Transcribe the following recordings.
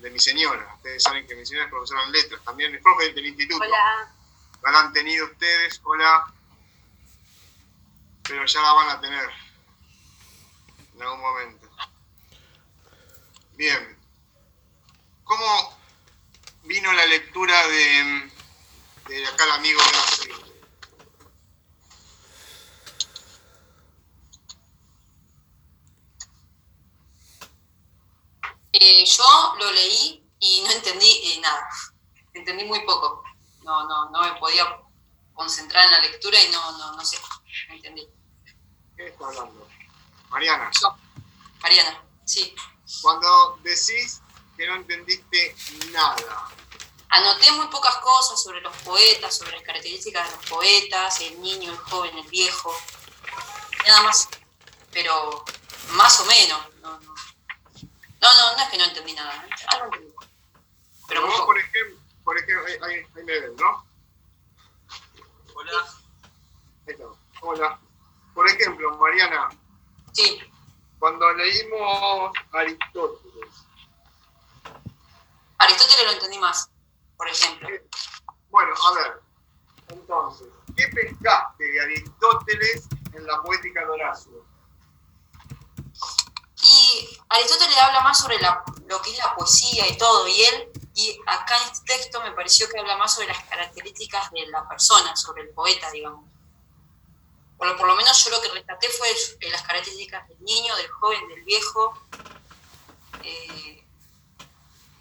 de mi señora. Ustedes saben que mi señora es profesora en letras, también es profe del instituto. Hola. No la han tenido ustedes, hola. Pero ya la van a tener en algún momento. Bien. ¿Cómo vino la lectura de, de acá el amigo Horacio? Eh, yo lo leí y no entendí eh, nada. Entendí muy poco. No, no, no me podía concentrar en la lectura y no, no, no sé, no entendí. ¿Qué está hablando? Mariana, Yo, Mariana, sí. cuando decís que no entendiste nada, Anoté muy pocas cosas sobre los poetas, sobre las características de los poetas, el niño, el joven, el viejo. Nada más. Pero más o menos. No, no, no, no, no es que no entendí nada. ¿eh? Algo entendí. Pero vos, por ejemplo, por ejemplo ahí, ahí- ahí me ven, ¿no? Hola. Ahí está. Hola. Por ejemplo, Mariana, Sí, cuando leímos Aristóteles, Aristóteles lo entendí más, por ejemplo. bueno, a ver, entonces, ¿qué pescaste de Aristóteles en la poética de Horacio? Y Aristóteles habla más sobre la- lo que es la poesía y todo, y él, y acá en este texto me pareció que habla más sobre las características de la persona, sobre el poeta, digamos. Por lo, por lo menos yo lo que rescaté fue eh, las características del niño, del joven, del viejo. Eh,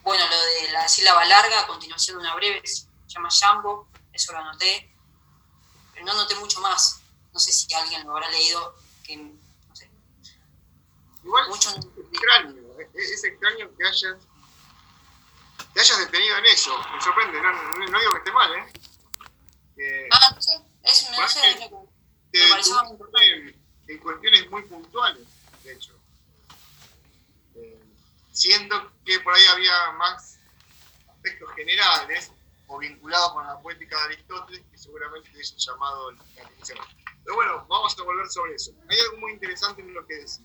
bueno, lo de la sílaba larga, a continuación de una breve, se llama Jambo, eso lo anoté. Pero no anoté mucho más. No sé si alguien lo habrá leído, que Igual mucho no es extraño, es, extraño que hayas, te hayas detenido en eso, me sorprende, no, no- digo que esté mal, ¿eh? Que Ah, no sé, es, lo que- te me pareció en, en cuestiones muy puntuales, de hecho. Eh, siento que por ahí había más aspectos generales o vinculados con la poética de Aristóteles que seguramente te hubiesen llamado la atención. Pero bueno, vamos a volver sobre eso. Hay algo muy interesante en lo que decís.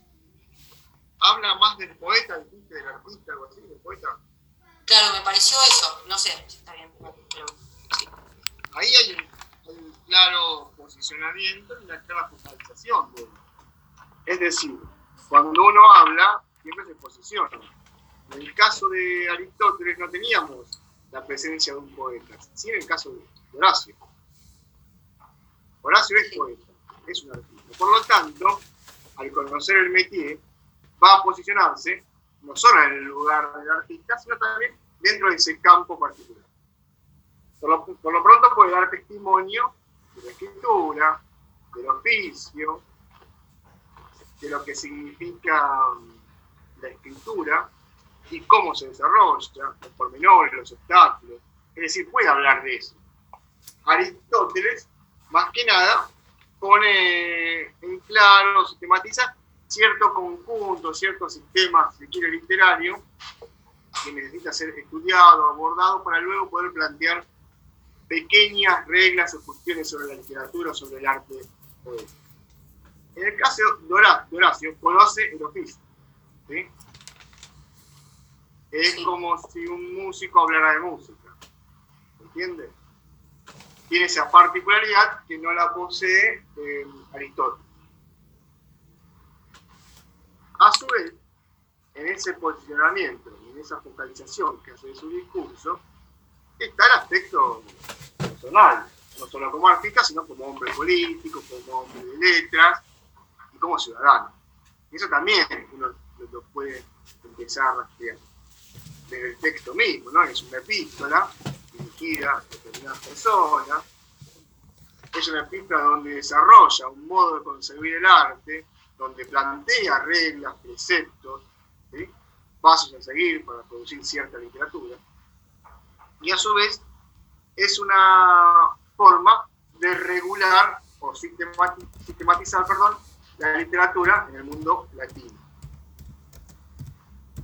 Habla más del poeta, dijiste, del artista, algo así, del poeta. Claro, me pareció eso, no sé si está bien, pero sí. Ahí hay un, hay un claro posicionamiento y una clara focalización. de- Es decir, cuando uno habla, siempre se posiciona. En el caso de Aristóteles no teníamos la presencia de un poeta, sí en el caso de Horacio. Horacio es poeta, es un artista. Por lo tanto, al conocer el métier, va a posicionarse no solo en el lugar del artista, sino también dentro de ese campo particular. Por lo, pronto puede dar testimonio de la escritura, del oficio, de lo que significa mm, la escritura y cómo se desarrolla, los pormenores, los obstáculos. Es decir, puede hablar de eso. Aristóteles, más que nada, pone en claro, sistematiza cierto conjunto, cierto sistema, si se quiere, literario, que necesita ser estudiado, abordado, para luego poder plantear pequeñas reglas o cuestiones sobre la literatura sobre el arte. En el caso de Hora- de Horacio, conoce el oficio. ¿sí? Es Sí. como si un músico hablara de música. ¿Entiendes? Tiene esa particularidad que no la posee eh, Aristóteles. A su vez, en ese posicionamiento y en esa focalización que hace de su discurso, está el aspecto personal, no solo como artista, sino como hombre político, como hombre de letras y como ciudadano. Y eso también uno lo, puede empezar a rastrear desde el texto mismo, ¿no? Es una epístola dirigida a determinadas personas, es una epístola donde desarrolla un modo de concebir el arte, donde plantea reglas, preceptos, pasos a seguir para producir cierta literatura. Y a su vez es una forma de regular o sistemati- sistematizar perdón, la literatura en el mundo latino.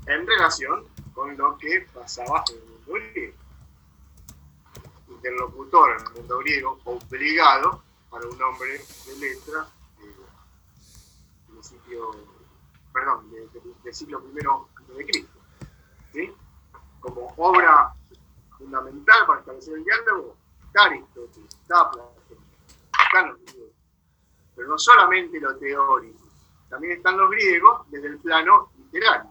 En relación con lo que pasaba en el mundo griego. Interlocutor en el mundo griego, obligado para un hombre de letras principio, perdón, de- de- del siglo antes de Cristo. ¿sí? obra fundamental para establecer el diálogo Aristóteles, está Platón, están los griegos. Pero no solamente lo teórico, también están los griegos desde el plano literario.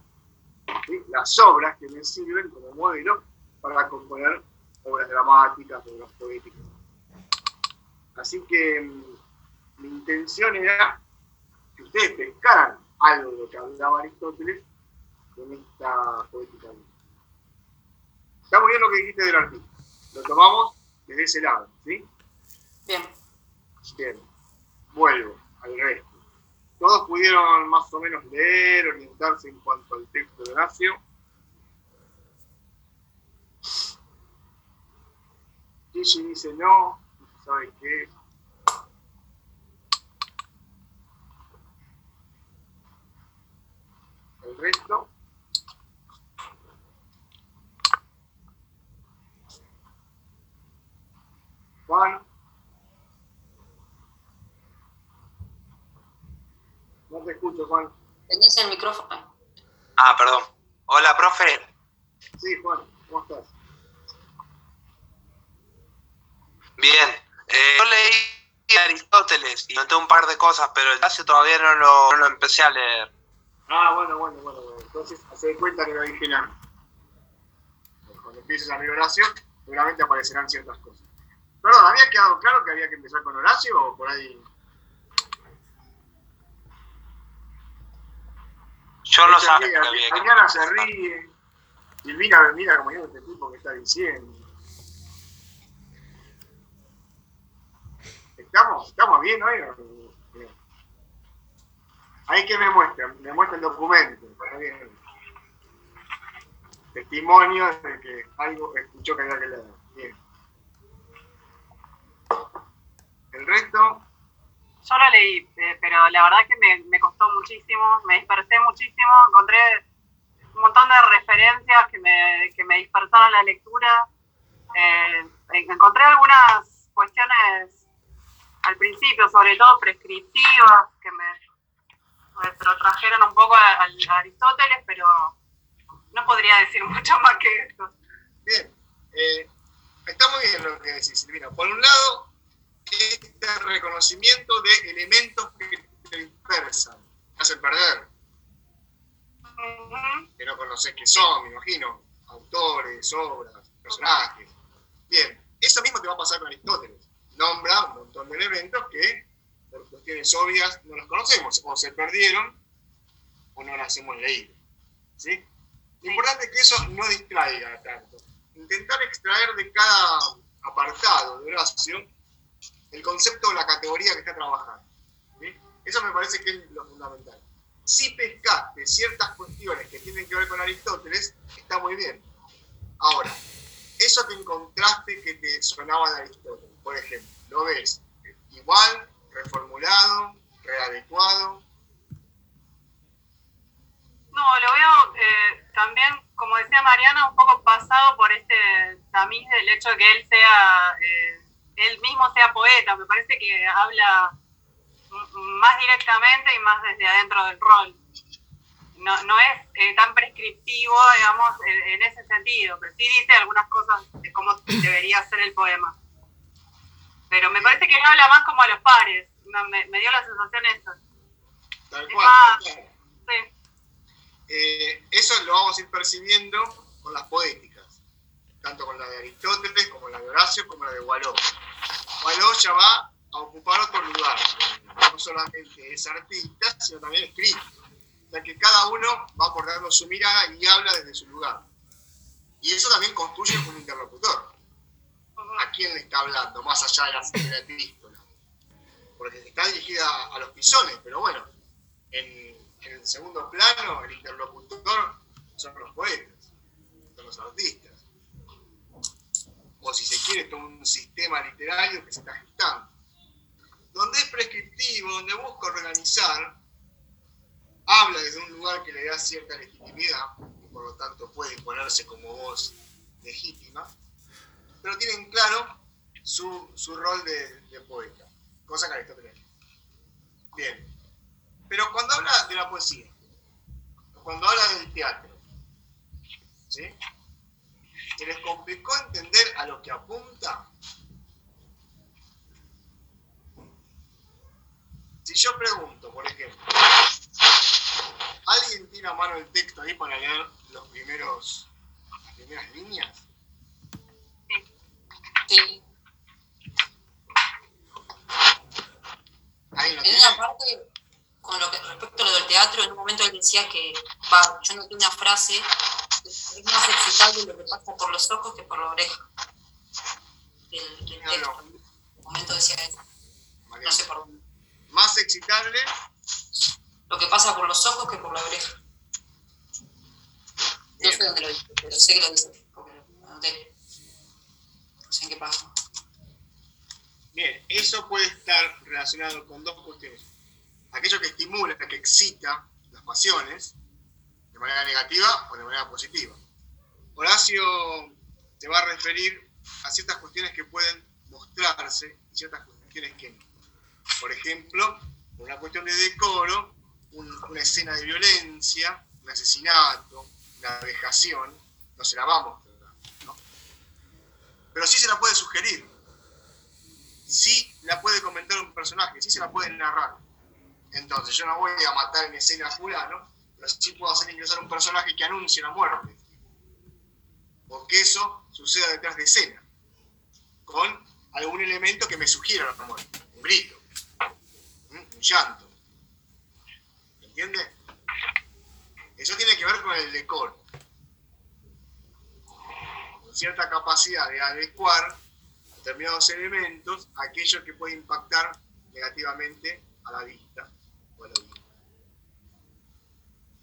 Las obras que me sirven como modelo para componer obras dramáticas, obras poéticas. Así que mm, mi intención era que ustedes pescaran algo de lo que hablaba Aristóteles en esta poética. Está muy bien lo que dijiste del artista. Lo tomamos desde ese lado, ¿sí? Bien. Bien. Vuelvo al resto. Todos pudieron más o menos leer, orientarse en cuanto al texto de Horacio. Gigi dice no, no sabe qué. Resto. Juan. No te escucho, Juan. Tenías el micrófono. Ah, perdón. Hola, profe. Sí, Juan, ¿cómo estás? Bien. Eh, yo leí Aristóteles y noté un par de cosas, pero el Horacio todavía no lo, no lo empecé a leer. Ah, bueno, bueno, bueno. bueno. Entonces, hace cuenta que lo dije nada. Cuando empieces a leer Horacio, seguramente aparecerán ciertas cosas. Perdón, ¿había quedado claro que había que empezar con Horacio o por ahí? Yo no Se sabía ríe, que había que Mañana se ríe. Silvina me mira como yo, este tipo que está diciendo. ¿Estamos, estamos bien hoy? Ahí que me muestran, me muestra el documento. Testimonio de que algo escuchó que había que leer. Bien. El resto, Yo lo leí, eh, pero la verdad que me, me costó muchísimo, me dispersé muchísimo, encontré un montón de referencias que me, que me dispersaron la lectura. Eh, encontré algunas cuestiones al principio, sobre todo prescriptivas, que me, me retrotrajeron un poco a, a Aristóteles, pero no podría decir mucho más que esto. Bien, eh, está muy bien lo que decís, Silvina. Por un lado, este reconocimiento de elementos que te dispersan, te hacen perder, que no conoces qué son, me imagino, autores, obras, personajes. Bien, eso mismo te va a pasar con Aristóteles. Nombra un montón de elementos que, cuestiones obvias, no los conocemos, o se perdieron, o no los hemos leído. ¿sí? Lo importante es que eso no distraiga tanto. Intentar extraer de cada apartado de Horacio el concepto o la categoría que está trabajando. ¿sí? Eso me parece que es lo fundamental. Si pescaste ciertas cuestiones que tienen que ver con Aristóteles, está muy bien. Ahora, eso que encontraste que te sonaba de Aristóteles, por ejemplo, lo ves igual, reformulado, readecuado. No, lo veo eh, también, como decía Mariana, un poco pasado por este tamiz del hecho de que él sea, eh, él mismo sea poeta. Me parece que habla más directamente y más desde adentro del rol. No, no es eh, tan prescriptivo, digamos, en, en ese sentido, pero sí dice algunas cosas de cómo debería ser el poema. Pero me parece que él habla más como a los pares. Me, me- me dio la sensación esa. Tal Es cual, tal cual. Sí. Eh, eso lo vamos a ir percibiendo con las poéticas, tanto con la de Aristóteles, como la de Horacio, como la de Gualó. Gualó ya va a ocupar otro lugar, no solamente es artista, sino también escribe. O sea que cada uno va aportando su mirada y habla desde su lugar. Y eso también construye un interlocutor. ¿A quién le está hablando, más allá de la, de epístola? Porque está dirigida a los pisones, pero bueno, en, el segundo plano, el interlocutor son los poetas, son los artistas. O si se quiere, todo un sistema literario que se está gestando. Donde es prescriptivo, donde busca organizar, habla desde un lugar que le da cierta legitimidad, y por lo tanto puede imponerse como voz legítima, pero tienen claro su, su rol de poeta, cosa Aristóteles. Bien. Pero cuando habla de la poesía, cuando habla del teatro, ¿sí? ¿Se les complicó entender a lo que apunta? Si yo pregunto, por ejemplo, ¿alguien tiene a mano el texto ahí para leer los primeros, las primeras líneas? Sí. Ahí lo En tiene. una parte, con lo que respecto a lo del teatro, en un momento él decía que, va, yo noté una frase, es más excitable lo que pasa por los ojos que por la oreja. Del, del No, texto. no. En un momento decía eso, no sé por dónde. Más excitable, Lo que pasa por los ojos que por la oreja. No sé dónde lo dice, pero sé que lo dice, porque lo anoté. No sé en qué pasa. bien, eso puede estar relacionado con dos cuestiones. Aquello que estimula, que excita las pasiones, de manera negativa o de manera positiva. Horacio se va a referir a ciertas cuestiones que pueden mostrarse y ciertas cuestiones que no. Por ejemplo, por una cuestión de decoro, un- una escena de violencia, un asesinato, una vejación, no se la va a mostrar. Pero sí se la puede sugerir. Sí la puede comentar un personaje, sí se la puede narrar. Entonces, yo no voy a matar en escena a fulano, pero sí puedo hacer ingresar un personaje que anuncie la muerte. O que eso suceda detrás de escena. Con algún elemento que me sugiera la muerte. Un grito. Un llanto. ¿Entiende? Eso tiene que ver con el decoro. Con cierta capacidad de adecuar determinados elementos a aquello que puede impactar negativamente a la vista.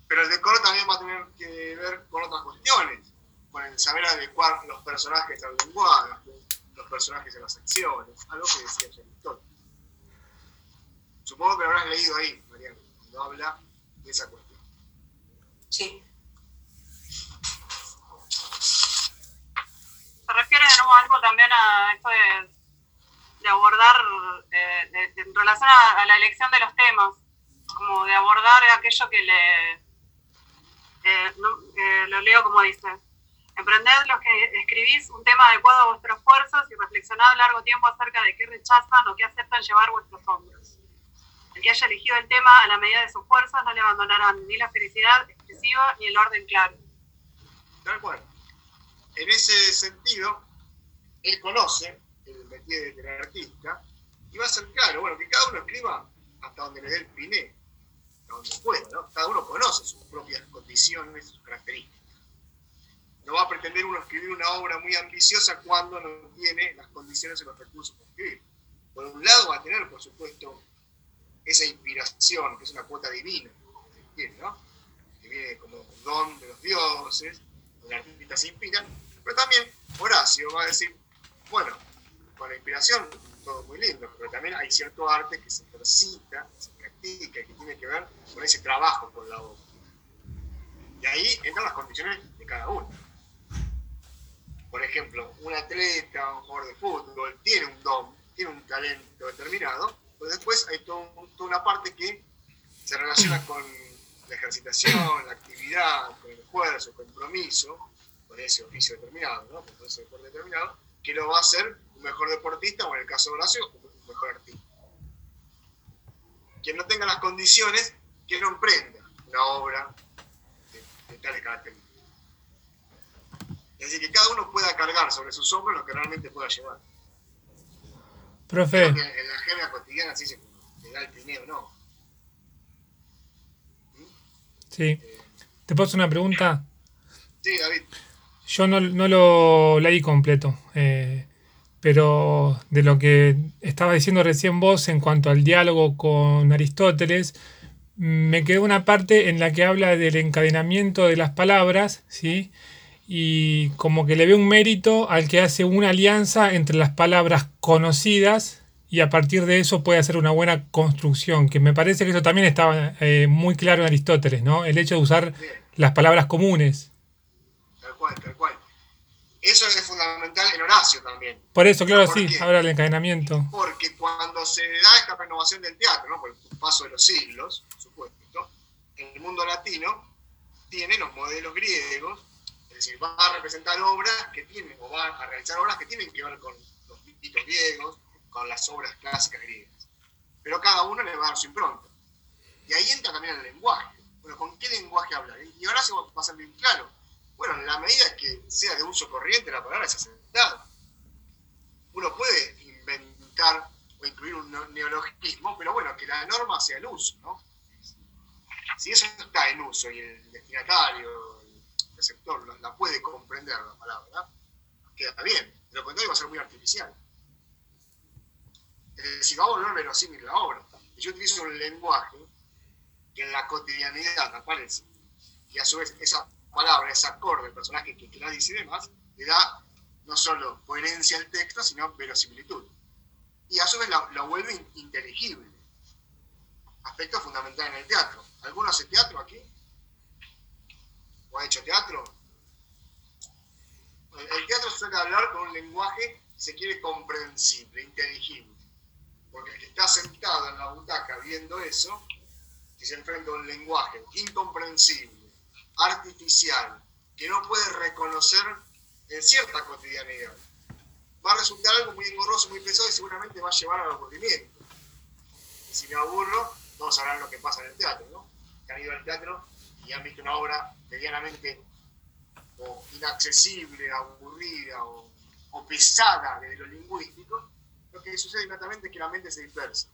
Pero el decoro también va a tener que ver con otras cuestiones, con el saber adecuar los personajes al lenguaje, los personajes a las acciones, algo que decía Aristóteles. Supongo que lo habrás leído ahí, Mariano, cuando habla de esa cuestión. Sí. Se refiere de nuevo algo también a esto de, de abordar, eh, en relación a la elección de los temas, como de abordar aquello que le... eh, no- eh, lo leo como dice. Emprended los que escribís un tema adecuado a vuestros esfuerzos y reflexionad largo tiempo acerca de qué rechazan o qué aceptan llevar vuestros hombros. El que haya elegido el tema a la medida de sus fuerzas no le abandonarán ni la felicidad expresiva ni el orden claro. Tal cual. En ese sentido, él conoce el métier del artista y va a ser claro, bueno, que cada uno escriba hasta donde le dé el piné, hasta donde pueda, ¿no? Cada uno conoce sus propias condiciones, sus características. No va a pretender uno escribir una obra muy ambiciosa cuando no tiene las condiciones y los recursos para escribir. Por un lado va a tener, por supuesto, esa inspiración, que es una cuota divina, ¿no? que viene como don de los dioses, el artista se inspira, pero también Horacio va a decir, bueno, con la inspiración todo muy lindo, pero también hay cierto arte que se ejercita, se que tiene que ver con ese trabajo con la obra. Y ahí entran las condiciones de cada uno. Por ejemplo, un atleta, un jugador de fútbol, tiene un don, tiene un talento determinado, pero después hay toda una parte que se relaciona con la ejercitación, la actividad, con el esfuerzo, el compromiso, con ese oficio determinado, ¿no? con ese deporte determinado, que lo va a hacer un mejor deportista o en el caso de Horacio, un mejor artista. Quien no tenga las condiciones, que no emprenda una obra de, de tales características. Es decir, que cada uno pueda cargar sobre sus hombros lo que realmente pueda llevar. Profe, en la jerga cotidiana sí se le da el dinero, no. sí. ¿Te puedo hacer una pregunta? Sí, David. Yo no, no lo leí completo, eh, pero de lo que estaba diciendo recién vos en cuanto al diálogo con Aristóteles, me quedó una parte en la que habla del encadenamiento de las palabras, ¿sí? Y como que le ve un mérito al que hace una alianza entre las palabras conocidas y a partir de eso puede hacer una buena construcción, que me parece que eso también estaba eh, muy claro en Aristóteles, ¿no? El hecho de usar las palabras comunes. Tal cual, tal cual. Eso es fundamental en Horacio también. Por eso, claro, ¿Por sí, qué? habla del encadenamiento. Porque cuando se da esta renovación del teatro, ¿no? por el paso de los siglos, por supuesto, el mundo latino tiene los modelos griegos, el Es decir, va a representar obras que tienen, o va a realizar obras que tienen que ver con los mitos griegos, con las obras clásicas griegas. Pero cada uno le va a dar su impronta. Y ahí entra también el lenguaje. Bueno, ¿con qué lenguaje hablar? Y ahora se va a ser bien claro. Bueno, en la medida que sea de uso corriente la palabra es aceptada. Uno puede inventar o incluir un neologismo, pero bueno, que la norma sea el uso, ¿no? Si eso está en uso y el destinatario, el receptor, la puede comprender la palabra, queda bien. De lo contrario va a ser muy artificial. Es decir, va a volver verosímil la obra. Yo utilizo un lenguaje que en la cotidianidad aparece. Y a su vez esa palabra, ese acorde, el personaje que, la dice y demás, le da no solo coherencia al texto, sino verosimilitud. Y a su vez la, vuelve inteligible. Aspecto fundamental en el teatro. ¿Alguno hace teatro aquí? ¿O ha hecho teatro? El teatro suele hablar con un lenguaje, se quiere, comprensible, inteligible. Porque el que está sentado en la butaca viendo eso, y se enfrenta a un lenguaje incomprensible, artificial, que no puede reconocer en cierta cotidianidad, va a resultar algo muy engorroso, muy pesado y seguramente va a llevar al aburrimiento. si me aburro, todos sabrán lo que pasa en el teatro, ¿no? Que han ido al teatro y han visto una obra medianamente o inaccesible, aburrida o, o pesada desde lo lingüístico, lo que sucede inmediatamente es que la mente se dispersa.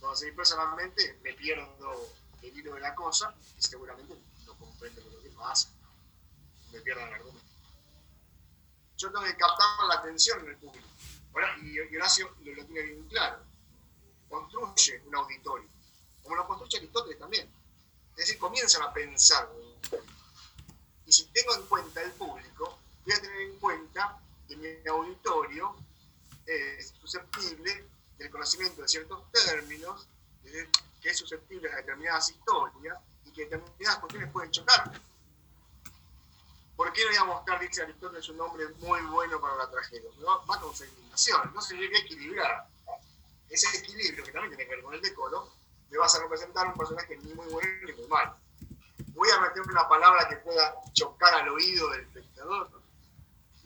Cuando se dispersa la mente, me pierdo el hilo de la cosa y seguramente no comprendo lo Me pierdo el argumento. Yo tengo que captar la atención en el público. y Horacio lo tiene bien claro. Construye un auditorio, como lo construye Aristóteles también. Es decir, comienzan a pensar. Y si tengo en cuenta el público, voy a tener en cuenta que mi auditorio es susceptible del conocimiento de ciertos términos, que es susceptible a determinadas historias y que determinadas cuestiones pueden chocar. ¿Por qué no voy a mostrar, dice Aristóteles, un nombre muy bueno para la tragedia? Va con su indignación, tiene que equilibrar. Ese equilibrio, que también tiene que ver con el decoro, me vas a representar un personaje ni muy bueno ni muy malo. ¿Voy a meter una palabra que pueda chocar al oído del espectador?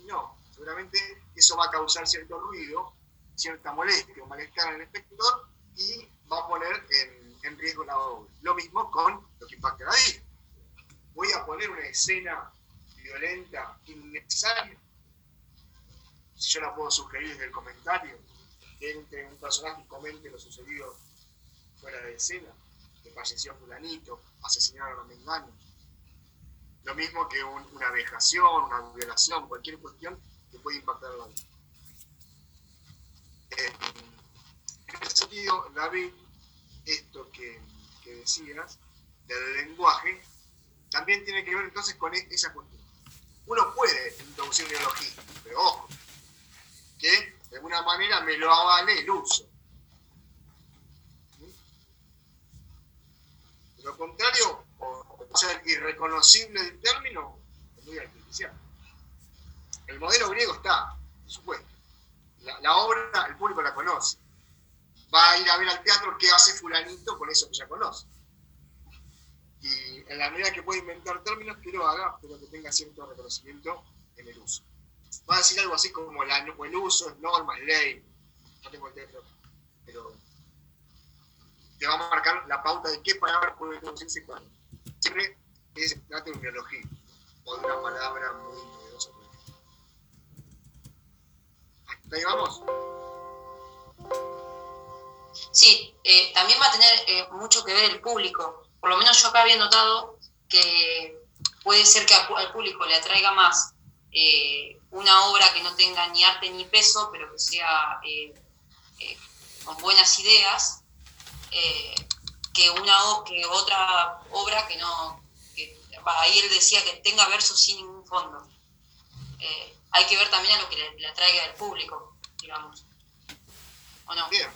No, seguramente eso va a causar cierto ruido, cierta molestia o malestar en el espectador y va a poner en, en riesgo la obra. Lo mismo con lo que impacta la vida. Voy a poner una escena violenta, innecesaria. Si yo la puedo sugerir desde el comentario, que entre un personaje y comente lo sucedido fuera de escena, que falleció fulanito, asesinaron a Mengano. Lo mismo que una vejación, una violación, cualquier cuestión que puede impactar a la vida. Eh, en ese sentido, David, esto que, decías del lenguaje, también tiene que ver entonces con e-, esa cuestión. Uno puede introducir neologismo, pero ojo, que de alguna manera me lo avale el uso. De lo contrario, o, ser irreconocible el término, es muy artificial. El modelo griego está, por supuesto. La, obra, el público la conoce. Va a ir a ver al teatro qué hace fulanito con eso que ya conoce. En la medida que puede inventar términos, que lo haga, pero que tenga cierto reconocimiento en el uso. Va a decir algo así como el uso es norma, es ley. No tengo el texto, pero te va a marcar la pauta de qué palabra puede introducirse cuándo. Siempre es trata de un o de una palabra muy novedosa. ¿Hasta ahí vamos? Sí, eh, también va a tener eh, mucho que ver el público por lo menos yo acá había notado que puede ser que al público le atraiga más eh, una obra que no tenga ni arte ni peso, pero que sea eh, eh, con buenas ideas, que, una, que otra obra que no... ahí él decía que tenga versos sin ningún fondo. hay que ver también a lo que le, atraiga al público, digamos. ¿O no? Bien.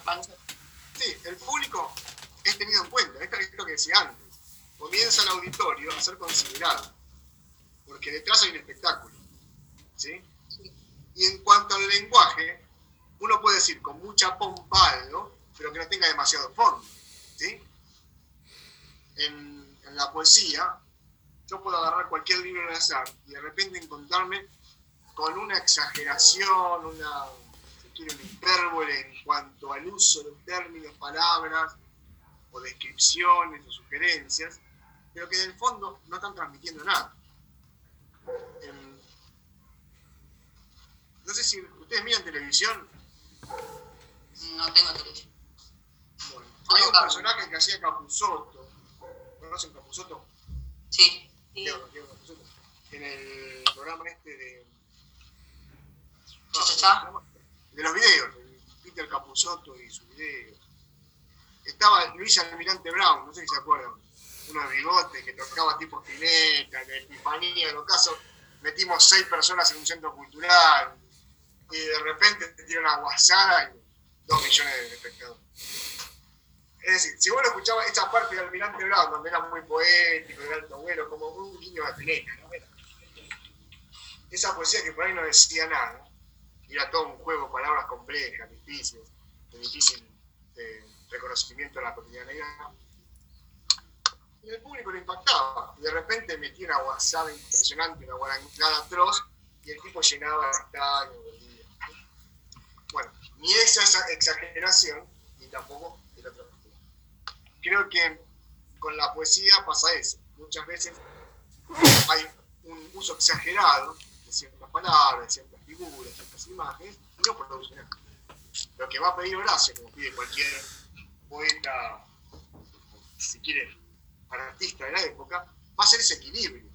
Sí, el público es tenido en cuenta, esto es lo que decía antes comienza el auditorio a ser considerado, porque detrás hay un espectáculo. ¿sí? Y en cuanto al lenguaje, uno puede decir con mucha pompa algo, pero que no tenga demasiado fondo. ¿sí? En, la poesía yo puedo agarrar cualquier libro de azar y de repente encontrarme con una exageración, una, si quiere, hipérbole en cuanto al uso de términos, palabras o descripciones o sugerencias, pero que en el fondo no están transmitiendo nada. Em, no sé si ustedes miran televisión. No tengo televisión. Bueno, hay un personaje que hacía Capusotto. ¿Conocen Capusotto? Sí. Diego, Diego Capusotto. En el programa este de. Cha, cha, cha. De los videos, de Peter Capusotto y sus videos. Estaba Luis Almirante Brown, no sé si se acuerdan. Uno de bigote que tocaba tipo Spinetta, de Epifanía, en los casos. Metimos seis personas en un centro cultural y de repente te tira una guasada y dos millones de espectadores. Es decir, si vos lo escuchabas esa parte de Almirante Brown, donde era muy poético, de alto vuelo, como un niño de Spinetta, ¿no? Esa poesía que por ahí no decía nada, era todo un juego palabras complejas, difíciles, de difícil eh, reconocimiento en la cotidianidad. Y el público lo impactaba. Y de repente metía una guasada impresionante, una guarangada atroz, y el tipo llenaba el estadio. Bueno, ni esa, esa exageración, ni tampoco el otro. Creo que con la poesía pasa eso. Muchas veces hay un uso exagerado de ciertas palabras, de ciertas figuras, de ciertas imágenes, y no produce nada. Lo que va a pedir Horacio, como pide cualquier poeta, si quiere, artista de la época, va a ser ese equilibrio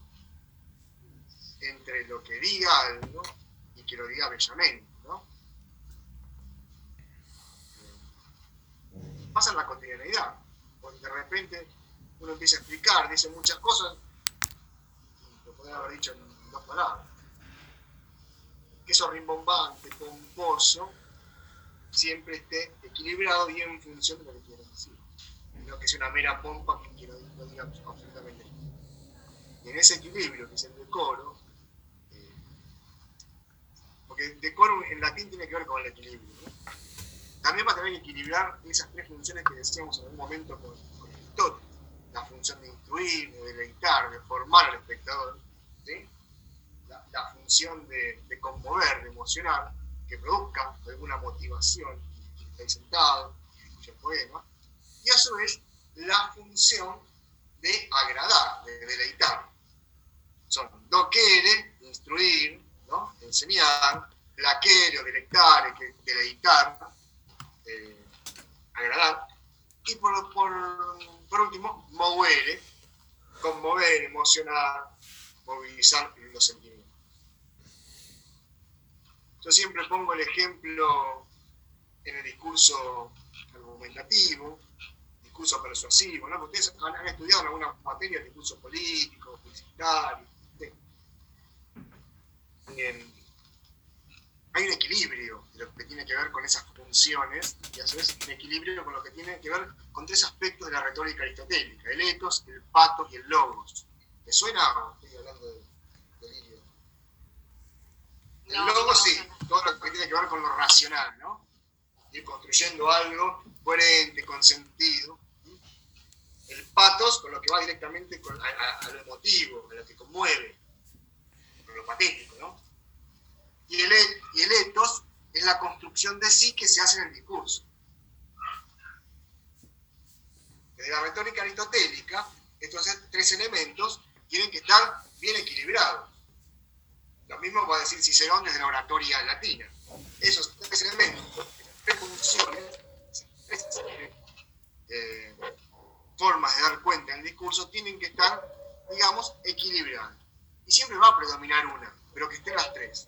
entre lo que diga algo y que lo diga bellamente, ¿no? Pasa en la cotidianidad, porque de repente uno empieza a explicar, dice muchas cosas, y lo podría haber dicho en dos palabras. Que eso rimbombante, pomposo, siempre esté equilibrado y en función de lo que quiero decir. No que sea una mera pompa que quiero no diga absolutamente nada. Y en ese equilibrio, que es el decoro, eh, porque decoro en latín tiene que ver con el equilibrio, ¿no? también va a tener que equilibrar esas tres funciones que decíamos en algún momento con, con Aristóteles. La función de instruir, de deleitar, de formar al espectador, ¿sí? la, la función de, de conmover, de emocionar, que produzca alguna motivación, que esté sentado, que el poema, y a su vez la función de agradar, de deleitar. Son doquere, instruir, ¿no? enseñar, plaquere o delectare, que deleitar, eh, agradar, y por, último, movere, conmover, emocionar, movilizar los sentimientos. Yo siempre pongo el ejemplo en el discurso argumentativo, discurso persuasivo, ¿no? Ustedes han, estudiado en alguna materia el discurso político, publicitario. ¿sí? Hay un equilibrio de lo que tiene que ver con esas funciones y a su vez un equilibrio con lo que tiene que ver con tres aspectos de la retórica aristotélica, el etos, el patos y el logos. ¿Me suena? Estoy hablando de. El no, sí, todo lo que tiene que ver con lo racional, ¿no? Ir construyendo algo coherente, con sentido. El patos, con lo que va directamente con- a, lo emotivo, a lo que conmueve, con lo patético, ¿no? Y el, et- y el etos es la construcción de sí que se hace en el discurso. Desde la retórica aristotélica, estos tres elementos tienen que estar bien equilibrados. Lo mismo va a decir Cicerón desde la oratoria latina. Esos tres elementos, tres funciones, tres eh, formas de dar cuenta en el discurso tienen que estar, digamos, equilibradas. Y siempre va a predominar una, pero que estén las tres.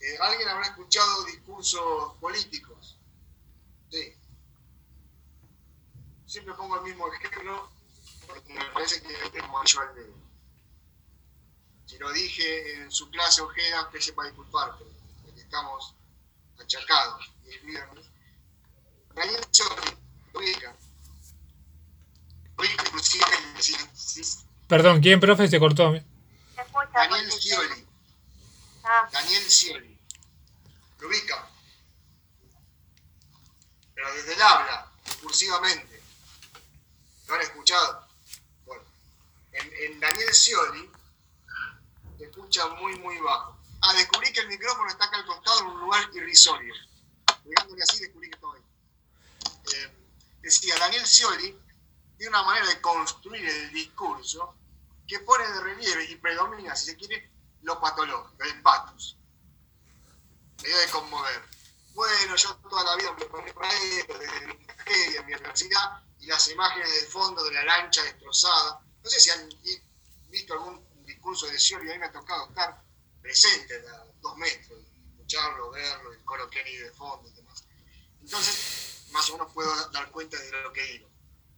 Eh, ¿Alguien habrá escuchado discursos políticos? Sí. Siempre pongo el mismo ejemplo, porque me parece que es el de, si lo dije en su clase Ojeda, usted sepa disculpar, pero porque estamos achacados. Y es viernes. Daniel Scioli, lo ubica. Lo ubica inclusive Perdón, ¿quién, profe? Se cortó. Daniel Scioli. Ah, Daniel Scioli. Lo ubica. Pero desde el habla, discursivamente. ¿Lo han escuchado? Bueno. En, en Daniel Scioli se escucha muy, muy bajo. Ah, descubrí que el micrófono está acá al costado en un lugar irrisorio. Pegándole así, descubrí que estaba ahí. Eh, decía, Daniel Scioli tiene una manera de construir el discurso que pone de relieve y predomina, si se quiere, lo patológico, el patos. La idea de conmover. Bueno, yo toda la vida me esto, desde mi tragedia, mi adversidad, y las imágenes del fondo de la lancha destrozada. No sé si han visto algún discurso de Scioli, a mí me ha tocado estar presente a dos metros, escucharlo, verlo, el coro Kenny de fondo y demás. Entonces, más o menos puedo dar cuenta de lo que digo.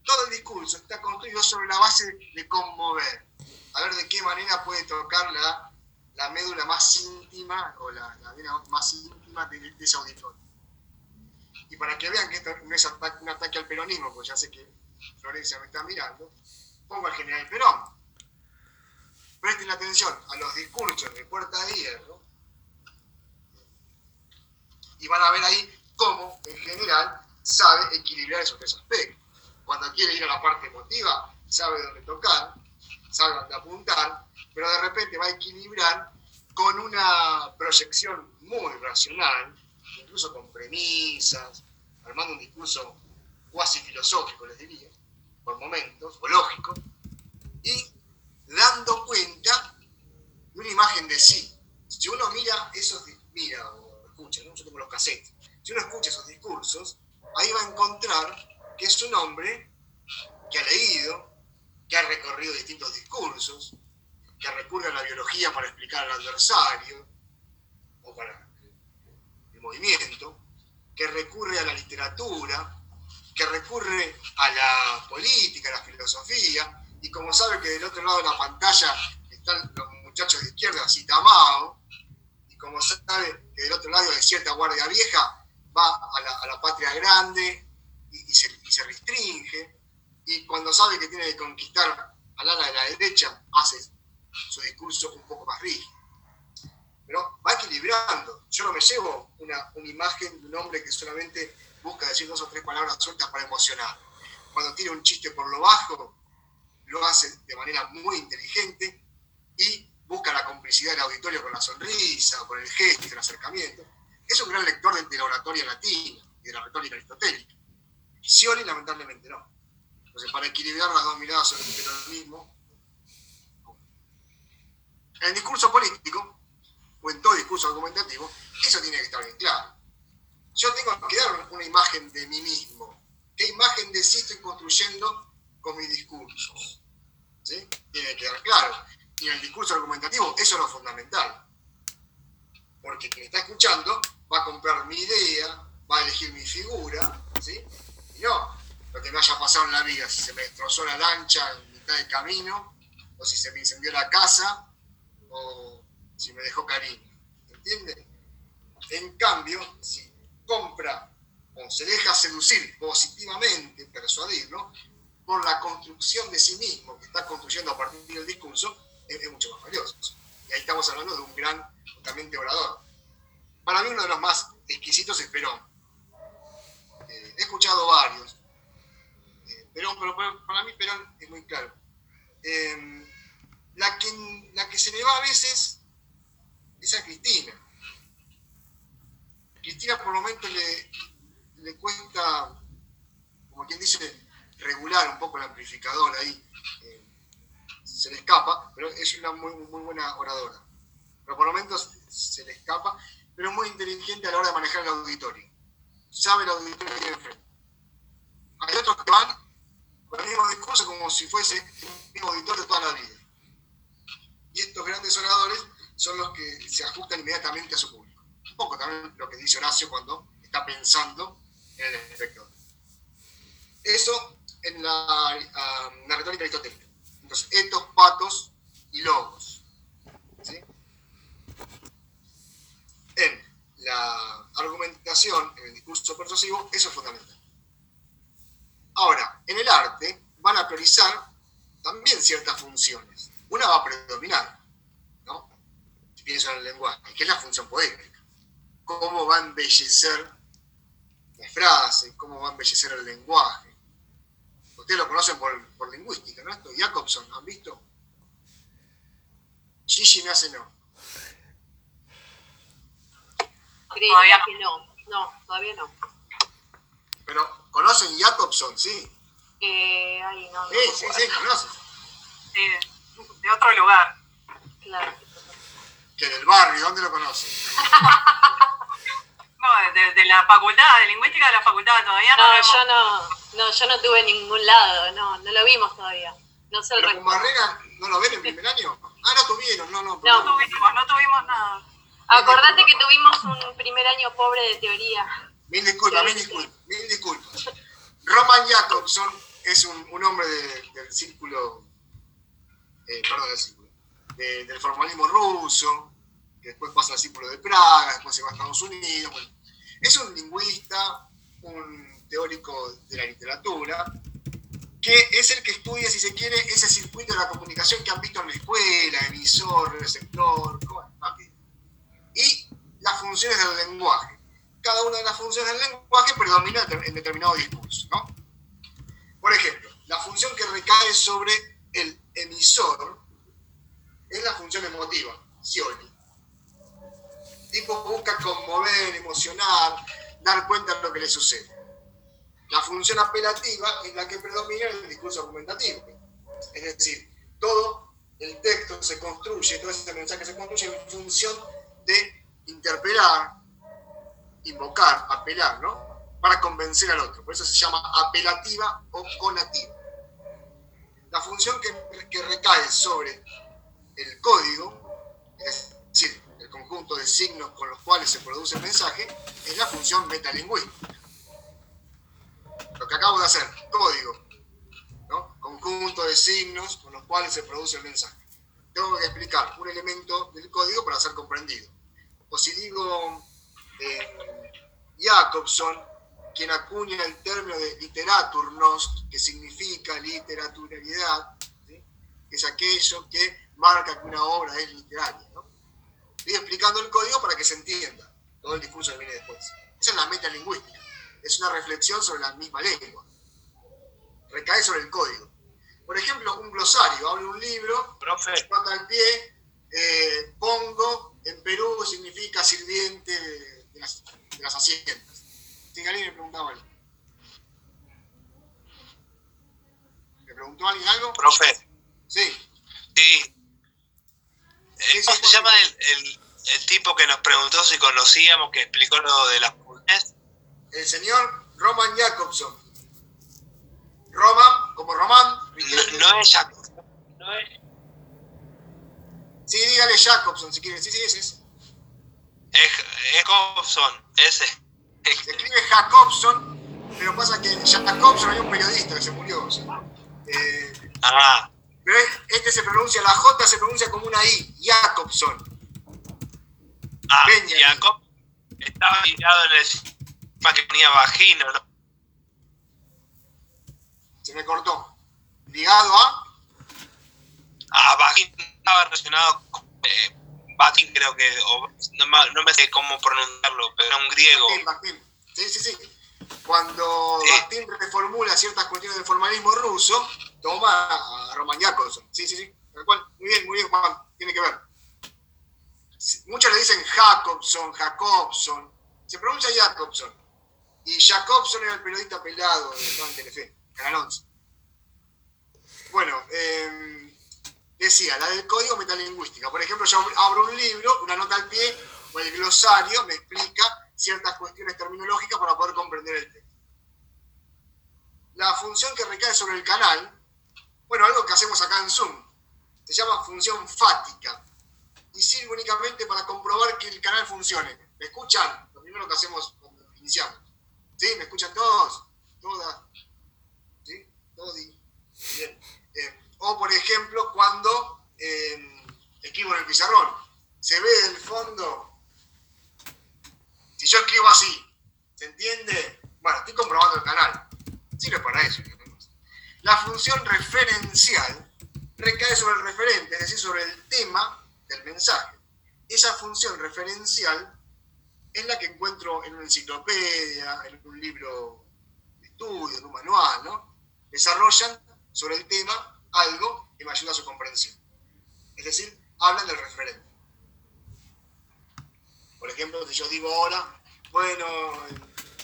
Todo el discurso está construido sobre la base de conmover. A ver de qué manera puede tocar la, la médula más íntima o la, la vena más íntima de, de, ese auditorio. Y para que vean que esto no es ataque, un ataque al peronismo, pues ya sé que Florencia me está mirando, pongo al general Perón. Presten atención a los discursos de Puerta de Hierro y van a ver ahí cómo el general sabe equilibrar esos tres aspectos. Cuando quiere ir a la parte emotiva, sabe dónde tocar, sabe dónde apuntar, pero de repente va a equilibrar con una proyección muy racional, incluso con premisas, armando un discurso cuasi filosófico, les diría, por momentos, o lógico, y dando cuenta de una imagen de sí. Si uno mira esos, mira o escucha, ¿no? yo tengo los cassettes, si uno escucha esos discursos, ahí va a encontrar que es un hombre que ha leído, que ha recorrido distintos discursos, que recurre a la biología para explicar al adversario o para el movimiento, que recurre a la literatura, que recurre a la política, a la filosofía, y como sabe que del otro lado de la pantalla están los muchachos de izquierda, Citamao, y como sabe que del otro lado hay cierta guardia vieja, va a la, patria grande y, se, restringe, y cuando sabe que tiene que conquistar al ala de la derecha, hace su discurso un poco más rígido. Pero va equilibrando. Yo no me llevo una, una imagen de un hombre que solamente busca decir dos o tres palabras sueltas para emocionar. Cuando tiene un chiste por lo bajo, lo hace de manera muy inteligente y busca la complicidad del auditorio con la sonrisa, con el gesto el acercamiento. Es un gran lector de, de la oratoria latina y de la retórica aristotélica. Scioli, lamentablemente, no. Entonces, para equilibrar las dos miradas sobre el peronismo, en el discurso político, o en todo discurso argumentativo, eso tiene que estar bien claro. Yo tengo que dar una imagen de mí mismo. ¿Qué imagen de sí estoy construyendo con mis discursos? Tiene que quedar claro. Y en el discurso argumentativo, eso es lo fundamental. Porque quien está escuchando va a comprar mi idea, va a elegir mi figura, ¿sí? Y no lo que me haya pasado en la vida, si se me destrozó la lancha en mitad del camino, o si se me incendió la casa, o si me dejó cariño. ¿Entiende? En cambio, si compra o se deja seducir positivamente, persuadirlo, por la construcción de sí mismo que está construyendo a partir del discurso, es, mucho más valioso. Y ahí estamos hablando de un gran, justamente, orador. Para mí uno de los más exquisitos es Perón. Eh, he escuchado varios. Eh, Perón, pero para mí Perón es muy claro. Eh, la, que, la que se le va a veces es a Cristina. Cristina por momentos le, le cuesta, como quien dice, regular un poco el amplificador ahí. Eh, se le escapa, pero es una muy, buena oradora. Pero por momentos se le escapa, pero es muy inteligente a la hora de manejar el auditorio. Sabe el auditorio que tiene enfrente. Hay otros que van con el mismo discurso como si fuese el mismo auditorio toda la vida. Y estos grandes oradores son los que se ajustan inmediatamente a su público. Un poco también lo que dice Horacio cuando está pensando en el espectador. Eso en la, uh, la retórica aristotélica. Entonces, estos patos y logos. ¿sí? En la argumentación, en el discurso persuasivo, eso es fundamental. Ahora, en el arte van a priorizar también ciertas funciones. Una va a predominar, ¿no? Si pienso en el lenguaje, que es la función poética. Cómo va a embellecer la frase, cómo va a embellecer el lenguaje. Ustedes lo conocen por, por lingüística, ¿no? Esto, Jacobson, ¿han visto? Gigi me hace no. Todavía que no. No, todavía no. Pero, ¿conocen Jacobson? Sí. Eh, ay, no, no. Sí, sí, sí, conocen. Sí, de, de otro lugar. Claro. Que del barrio, ¿dónde lo conocen? No, de, la facultad, de lingüística de la facultad, todavía no, No, yo no, no, yo no tuve ningún lado, no, no lo vimos todavía. No sé el Pero con resto. Barrera, ¿no lo ven en primer año? Ah, no tuvieron, no, no. No. no tuvimos, no tuvimos nada. Acordate que tuvimos un primer año pobre de teoría. Mil disculpas, mil disculpas, mil disculpas. Roman Jacobson es un, un hombre de- del círculo, eh, perdón, del círculo, de- del formalismo ruso, que después pasa al círculo de Praga, después se va a Estados Unidos. es un lingüista, un teórico de la literatura, que es el que estudia, si se quiere, ese circuito de la comunicación que han visto en la escuela, emisor, receptor, y las funciones del lenguaje cada una de las funciones del lenguaje predomina en determinado discurso. ¿no? Por ejemplo, la función que recae sobre el emisor es la función emotiva, Scioli. Tipo busca conmover, emocionar, dar cuenta de lo que le sucede. La función apelativa es la que predomina en el discurso argumentativo. Es decir, todo el texto se construye, todo ese mensaje se construye en función de interpelar, invocar, apelar, ¿no? Para convencer al otro. Por eso se llama apelativa o conativa. La función que, recae sobre el código, es decir, conjunto de signos con los cuales se produce el mensaje, es la función metalingüística. Lo que acabo de hacer, código, ¿no? Conjunto de signos con los cuales se produce el mensaje. Tengo que explicar un elemento del código para ser comprendido. O si digo eh, Jacobson, quien acuña el término de literaturnost, que significa literaturalidad, ¿sí? es aquello que marca que una obra es literaria. Estoy explicando el código para que se entienda todo el discurso que viene después. Esa es la metalingüística. Es una reflexión sobre la misma lengua. Recae sobre el código. Por ejemplo, un glosario, hablo un libro, Profe, pata al pie, eh, pongo, en Perú significa sirviente de, de las, de las haciendas. Si alguien me preguntaba algo. ¿Me preguntó alguien algo? profe, Sí. sí. ¿Cómo se llama el, el- el tipo que nos preguntó si conocíamos, que explicó lo de las funciones? El señor Roman Jacobson. Roman, como Román. No, no es Jacob. No es, Sí, dígale Jacobson si quiere. Sí, sí, ese es. es, es Jacobson, ese. Se escribe Jacobson, pero pasa que Jacobson hay un periodista que se murió. o sea, eh, Ah, pero este se pronuncia, la J se pronuncia como una I, Jacobson. ah, Benjamin. Jacob estaba tirado en el sistema que tenía vagino, ¿no? Se me cortó. Ligado a. Ah, vagino estaba relacionado con eh, creo que, o, no, me- no me sé cómo pronunciarlo, pero era un griego. Sí, sí, sí. Cuando. Bakhtin reformula ciertas cuestiones del formalismo ruso, toma a Roman Jacobson. Sí, sí, sí. Tal cual. Muy bien, muy bien, Juan. Tiene que ver. Muchos le dicen Jacobson, Jacobson. Se pronuncia Jacobson. Y Jacobson era el periodista pelado de Telefe, Canal 11. Bueno, eh, decía, la del código metalingüística. Por ejemplo, yo abro un libro, una nota al pie, o el glosario me explica ciertas cuestiones terminológicas para poder comprender el texto. La función que recae sobre el canal, bueno, algo que hacemos acá en Zoom, se llama función fática y sirve únicamente para comprobar que el canal funcione. ¿Me escuchan? Lo primero que hacemos cuando iniciamos. ¿Sí? ¿Me escuchan todos? ¿Todas? ¿Sí? Todi. Bien. O, por ejemplo, cuando eh, en el pizarrón, se ve del fondo. Si yo escribo así, ¿se entiende? Bueno, estoy comprobando el canal. Sirve para eso. nada más. La función referencial recae sobre el referente, es decir, sobre el tema del mensaje. Esa función referencial es la que encuentro en una enciclopedia, en un libro de estudio, en un manual, ¿no? desarrollan sobre el tema algo que me ayuda a su comprensión. Es decir, hablan del referente. Por ejemplo, si yo digo ahora, bueno,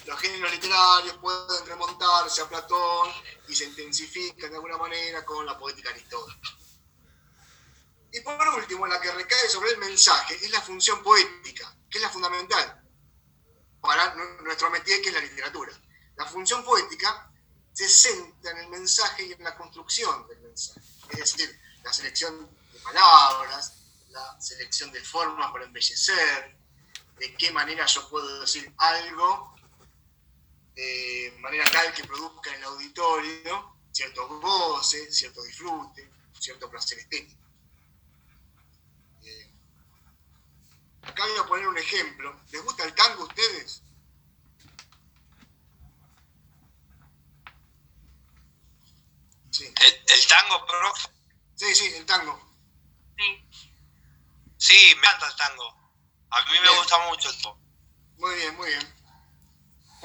los géneros literarios pueden remontarse a Platón y se intensifican de alguna manera con la poética aristotélica. Y por último, la que recae sobre el mensaje es la función poética, que es la fundamental para nuestro métier, que es la literatura. La función poética se centra en el mensaje y en la construcción del mensaje. Es decir, la selección de palabras, la selección de formas para embellecer, de qué manera yo puedo decir algo de manera tal que produzca en el auditorio cierto goce, cierto disfrute, cierto placer estético. Eh, acá voy a poner un ejemplo. ¿Les gusta el tango a ustedes? ¿El, tango, profe? Sí, sí, el tango. Sí. Sí, me encanta el tango. A mí me gusta mucho el tango. Muy bien, muy bien.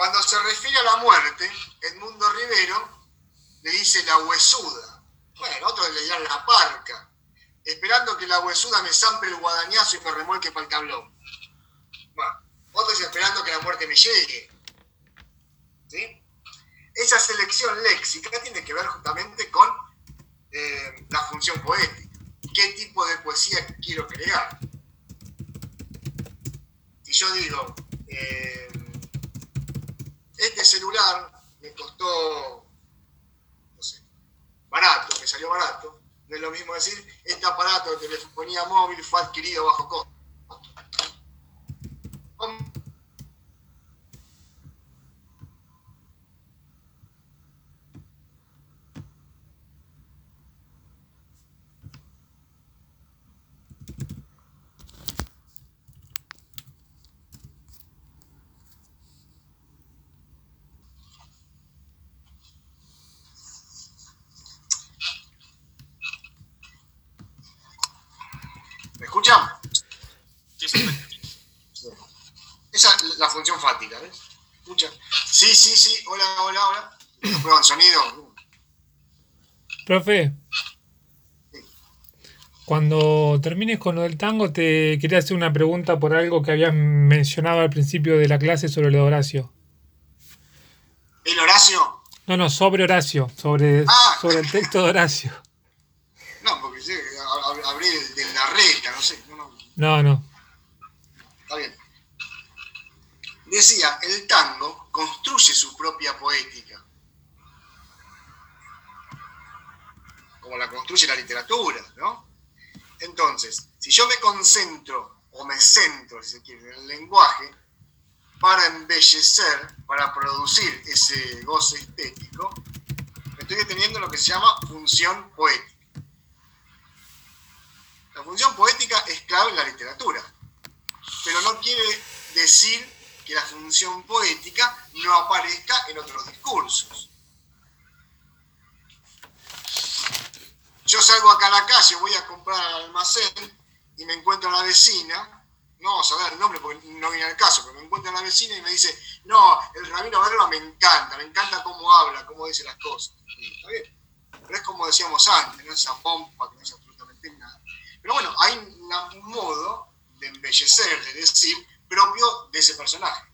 Cuando se refiere a la muerte, Edmundo Rivero le dice la huesuda. Bueno, otros le dirán la parca. Esperando que la huesuda me zampe el guadañazo y me remolque para el tablón. Bueno, otros esperando que la muerte me llegue. ¿Sí? Esa selección léxica tiene que ver justamente con eh, la función poética. ¿Qué tipo de poesía quiero crear? Si yo digo, eh, este celular me costó, no sé, barato, me salió barato, no es lo mismo decir, este aparato de telefonía móvil fue adquirido bajo costo. función fática, ¿ves? Sí, sí, sí, hola, hola, hola. ¿Prueban sonido? Profe. Cuando termines con lo del tango, te quería hacer una pregunta por algo que habías mencionado al principio de la clase sobre el Horacio. ¿El Horacio? No, no, sobre Horacio, sobre, ah. sobre el texto de Horacio. No, porque sí, abrí de la reta, no sé. no. no. Está bien decía, el tango construye su propia poética, como la construye la literatura, ¿no? Entonces, si yo me concentro o me centro, si se quiere, en el lenguaje, para embellecer, para producir ese goce estético, estoy deteniendo lo que se llama función poética. La función poética es clave en la literatura, pero no quiere decir que la función poética no aparezca en otros discursos. Yo salgo acá a la calle, voy a comprar al almacén y me encuentro a la vecina, no vamos a ver el nombre porque no viene al caso, pero me encuentro a la vecina y me dice, no, el rabino Berba me encanta, me encanta cómo habla, cómo dice las cosas. está bien, pero es como decíamos antes, no esa pompa que no es absolutamente nada. Pero bueno, hay un modo de embellecer, de decir, propio de ese personaje.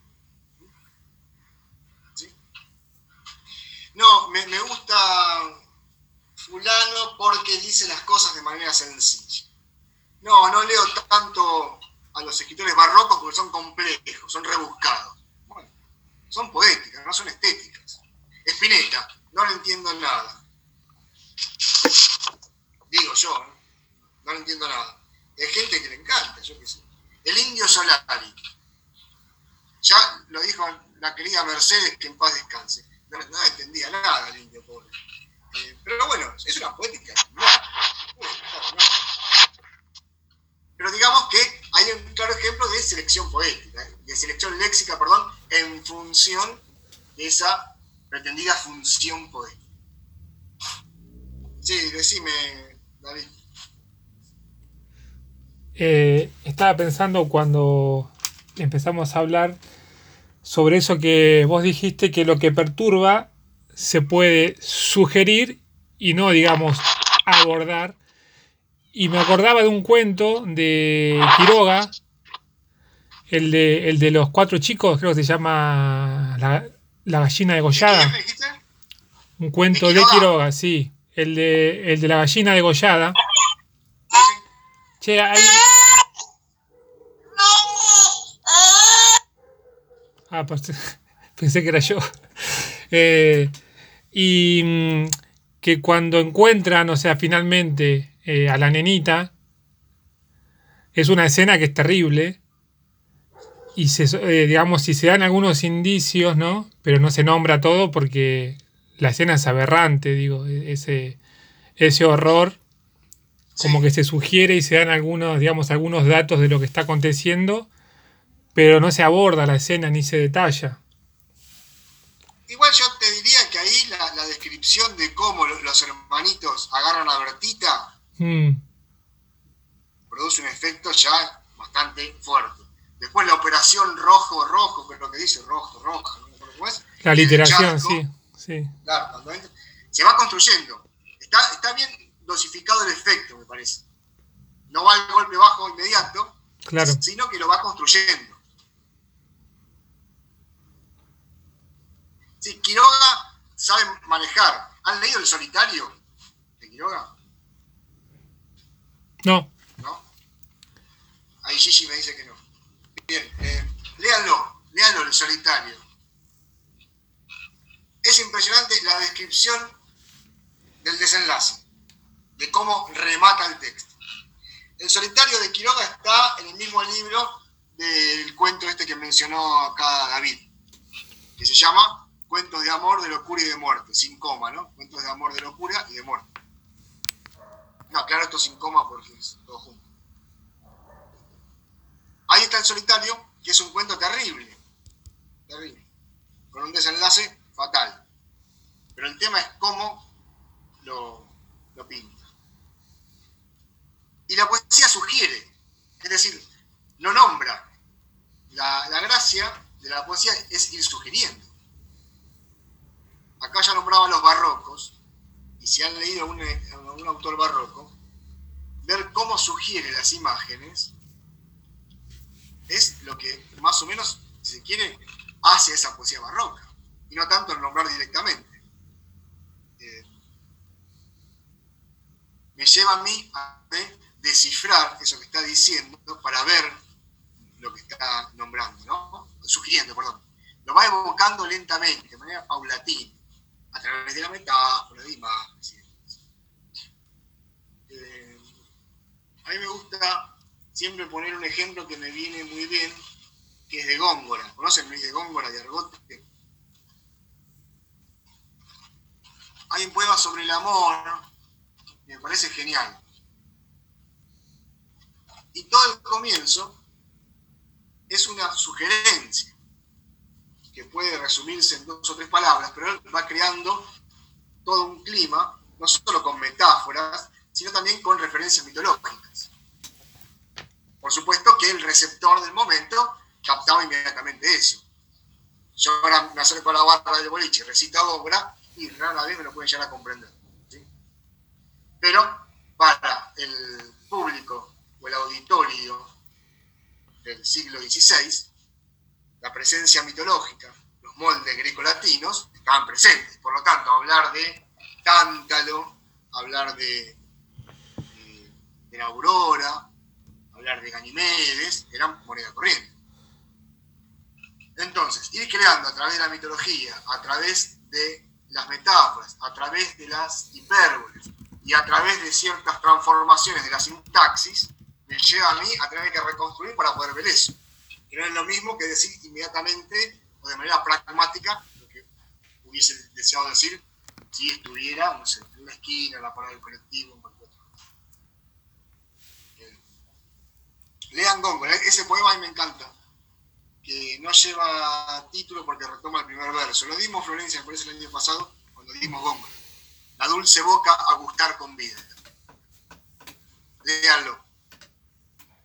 No, me, gusta porque dice las cosas de manera sencilla. No, no leo tanto a los escritores barrocos porque son complejos, son rebuscados. Bueno, son poéticas, no son estéticas. Espineta, no le entiendo nada. Digo yo, ¿no? no le entiendo nada. Hay gente que le encanta, yo qué sé. El indio Solari. Ya lo dijo la querida Mercedes, que en paz descanse. No, entendía nada el indio pobre. Pero bueno, es una poética. Pero digamos que hay un claro ejemplo de selección poética, de selección léxica, perdón, en función de esa pretendida función poética. Sí, decime, David. Eh, estaba pensando cuando empezamos a hablar sobre eso que vos dijiste que lo que perturba se puede sugerir y no, digamos, abordar. Y me acordaba de un cuento de Quiroga, el de, el de los cuatro chicos, creo que se llama La, la gallina ¿Quién degollada. Un cuento ¿De Quiroga? Sí. El de, el de la gallina degollada. Che, hay... Ah, pensé, pensé que era yo. Eh, y mm, que cuando encuentran, o sea, finalmente eh, a la nenita, es una escena que es terrible. Y se, eh, digamos, si se dan algunos indicios, ¿no? Pero no se nombra todo porque la escena es aberrante, digo, e- ese, ese horror como que se sugiere y se dan algunos, digamos, algunos datos de lo que está aconteciendo, pero no se aborda la escena ni se detalla. Igual yo te diría que ahí la, la descripción de cómo lo- los hermanitos agarran a Bertita Mm, produce un efecto ya bastante fuerte. Después la operación rojo-rojo, que es lo que dice no me acuerdo cómo es. la literación, charco, sí, sí. Claro, cuando entra- se va construyendo. Está, está bien dosificado el efecto, me parece. No va el golpe bajo inmediato, Claro. sino que lo va construyendo. Sí, Quiroga sabe manejar. ¿Han leído El Solitario de Quiroga? No, ¿No? Ahí Gigi me dice que no. Bien, eh, léanlo, léanlo El Solitario. Es impresionante la descripción del desenlace, de cómo remata el texto. El solitario de Quiroga está en el mismo libro del cuento este que mencionó acá David, que se llama Cuentos de amor, de locura y de muerte, sin coma, ¿no? Cuentos de amor, de locura y de muerte. No, claro, esto sin coma porque es todo junto. Ahí está el solitario, que es un cuento terrible, terrible, con un desenlace fatal. Pero el tema es cómo lo, lo pinta. Y la poesía sugiere, es decir, no nombra. La, la gracia de la poesía es ir sugiriendo. Acá ya nombraba los barrocos, y si han leído un, un autor barroco, ver cómo sugiere las imágenes es lo que más o menos, si se quiere, hace esa poesía barroca, y no tanto el nombrar directamente. Eh, me lleva a mí a de- descifrar eso que está diciendo para ver lo que está nombrando, ¿no? Sugiriendo, perdón. Lo va evocando lentamente, de manera paulatina, a través de la metáfora, de imágenes. Eh, a mí me gusta siempre poner un ejemplo que me viene muy bien, que es de Góngora. ¿Conocen Luis de Góngora, de Argote? Hay un poema sobre el amor, que me parece genial. Y todo el comienzo es una sugerencia que puede resumirse en dos o tres palabras, pero él va creando todo un clima, no solo con metáforas, sino también con referencias mitológicas. Por supuesto que el receptor del momento captaba inmediatamente eso. Yo ahora me acerco a la barra del boliche, recito obra y rara vez me lo pueden llegar a comprender. ¿sí? Pero para el público o el auditorio del siglo XVI, la presencia mitológica, los moldes grecolatinos estaban presentes. Por lo tanto, hablar de Tántalo, hablar de, de, la aurora, hablar de Ganimedes, eran moneda corriente. Entonces, ir creando a través de la mitología, a través de las metáforas, a través de las hipérboles y a través de ciertas transformaciones de la sintaxis, me lleva a mí a tener que reconstruir para poder ver eso. Que no es lo mismo que decir inmediatamente o de manera pragmática lo que hubiese deseado decir si estuviera, no sé, en una esquina, en la parada del colectivo, en cualquier. Eh, Lean Góngora, ese poema a mí me encanta, que no lleva título porque retoma el primer verso. Lo dimos, Florencia, me parece el año pasado, cuando dimos Góngora. La dulce boca a gustar con vida. Léanlo.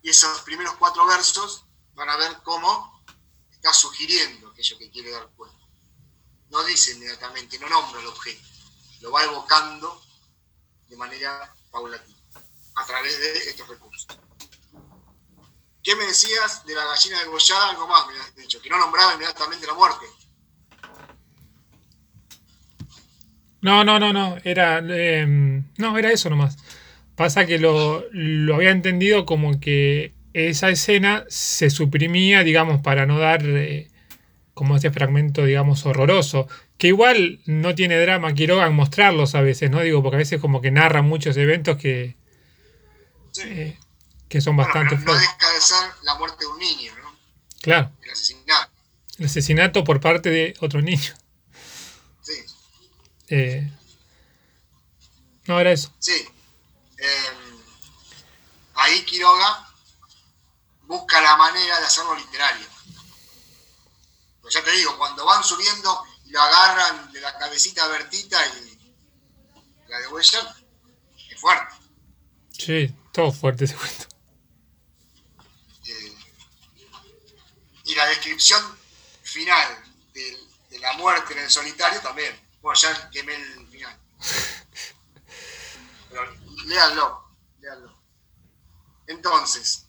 Y esos primeros cuatro versos van a ver cómo está sugiriendo aquello que quiere dar cuenta. no dice inmediatamente, no nombra el objeto, lo va evocando de manera paulatina, a través de estos recursos. ¿Qué me decías de la gallina degollada? Algo más me has dicho, que no nombraba inmediatamente la muerte. No, no, no, no, era, eh, no, era eso nomás. Pasa que lo había entendido como que esa escena se suprimía, digamos, para no dar eh, como ese fragmento, digamos, horroroso. Que igual no tiene drama Quiroga en mostrarlos a veces, ¿no? Digo, porque a veces como que narra muchos eventos que, Sí. eh, que son Bueno, bastante no fuertes. deja de ser la muerte de un niño, ¿no? Claro, El asesinato. el asesinato por parte de otro niño. Sí, Eh, no, era eso. sí. Eh, ahí Quiroga busca la manera de hacerlo literario. Pues ya te digo, cuando van subiendo y lo agarran de la cabecita a Bertita y la de Huella, es fuerte. Sí, todo fuerte ese cuento. Eh, y la descripción final de, de la muerte en el solitario también. Bueno, ya quemé el final. Pero léanlo, léanlo. Entonces,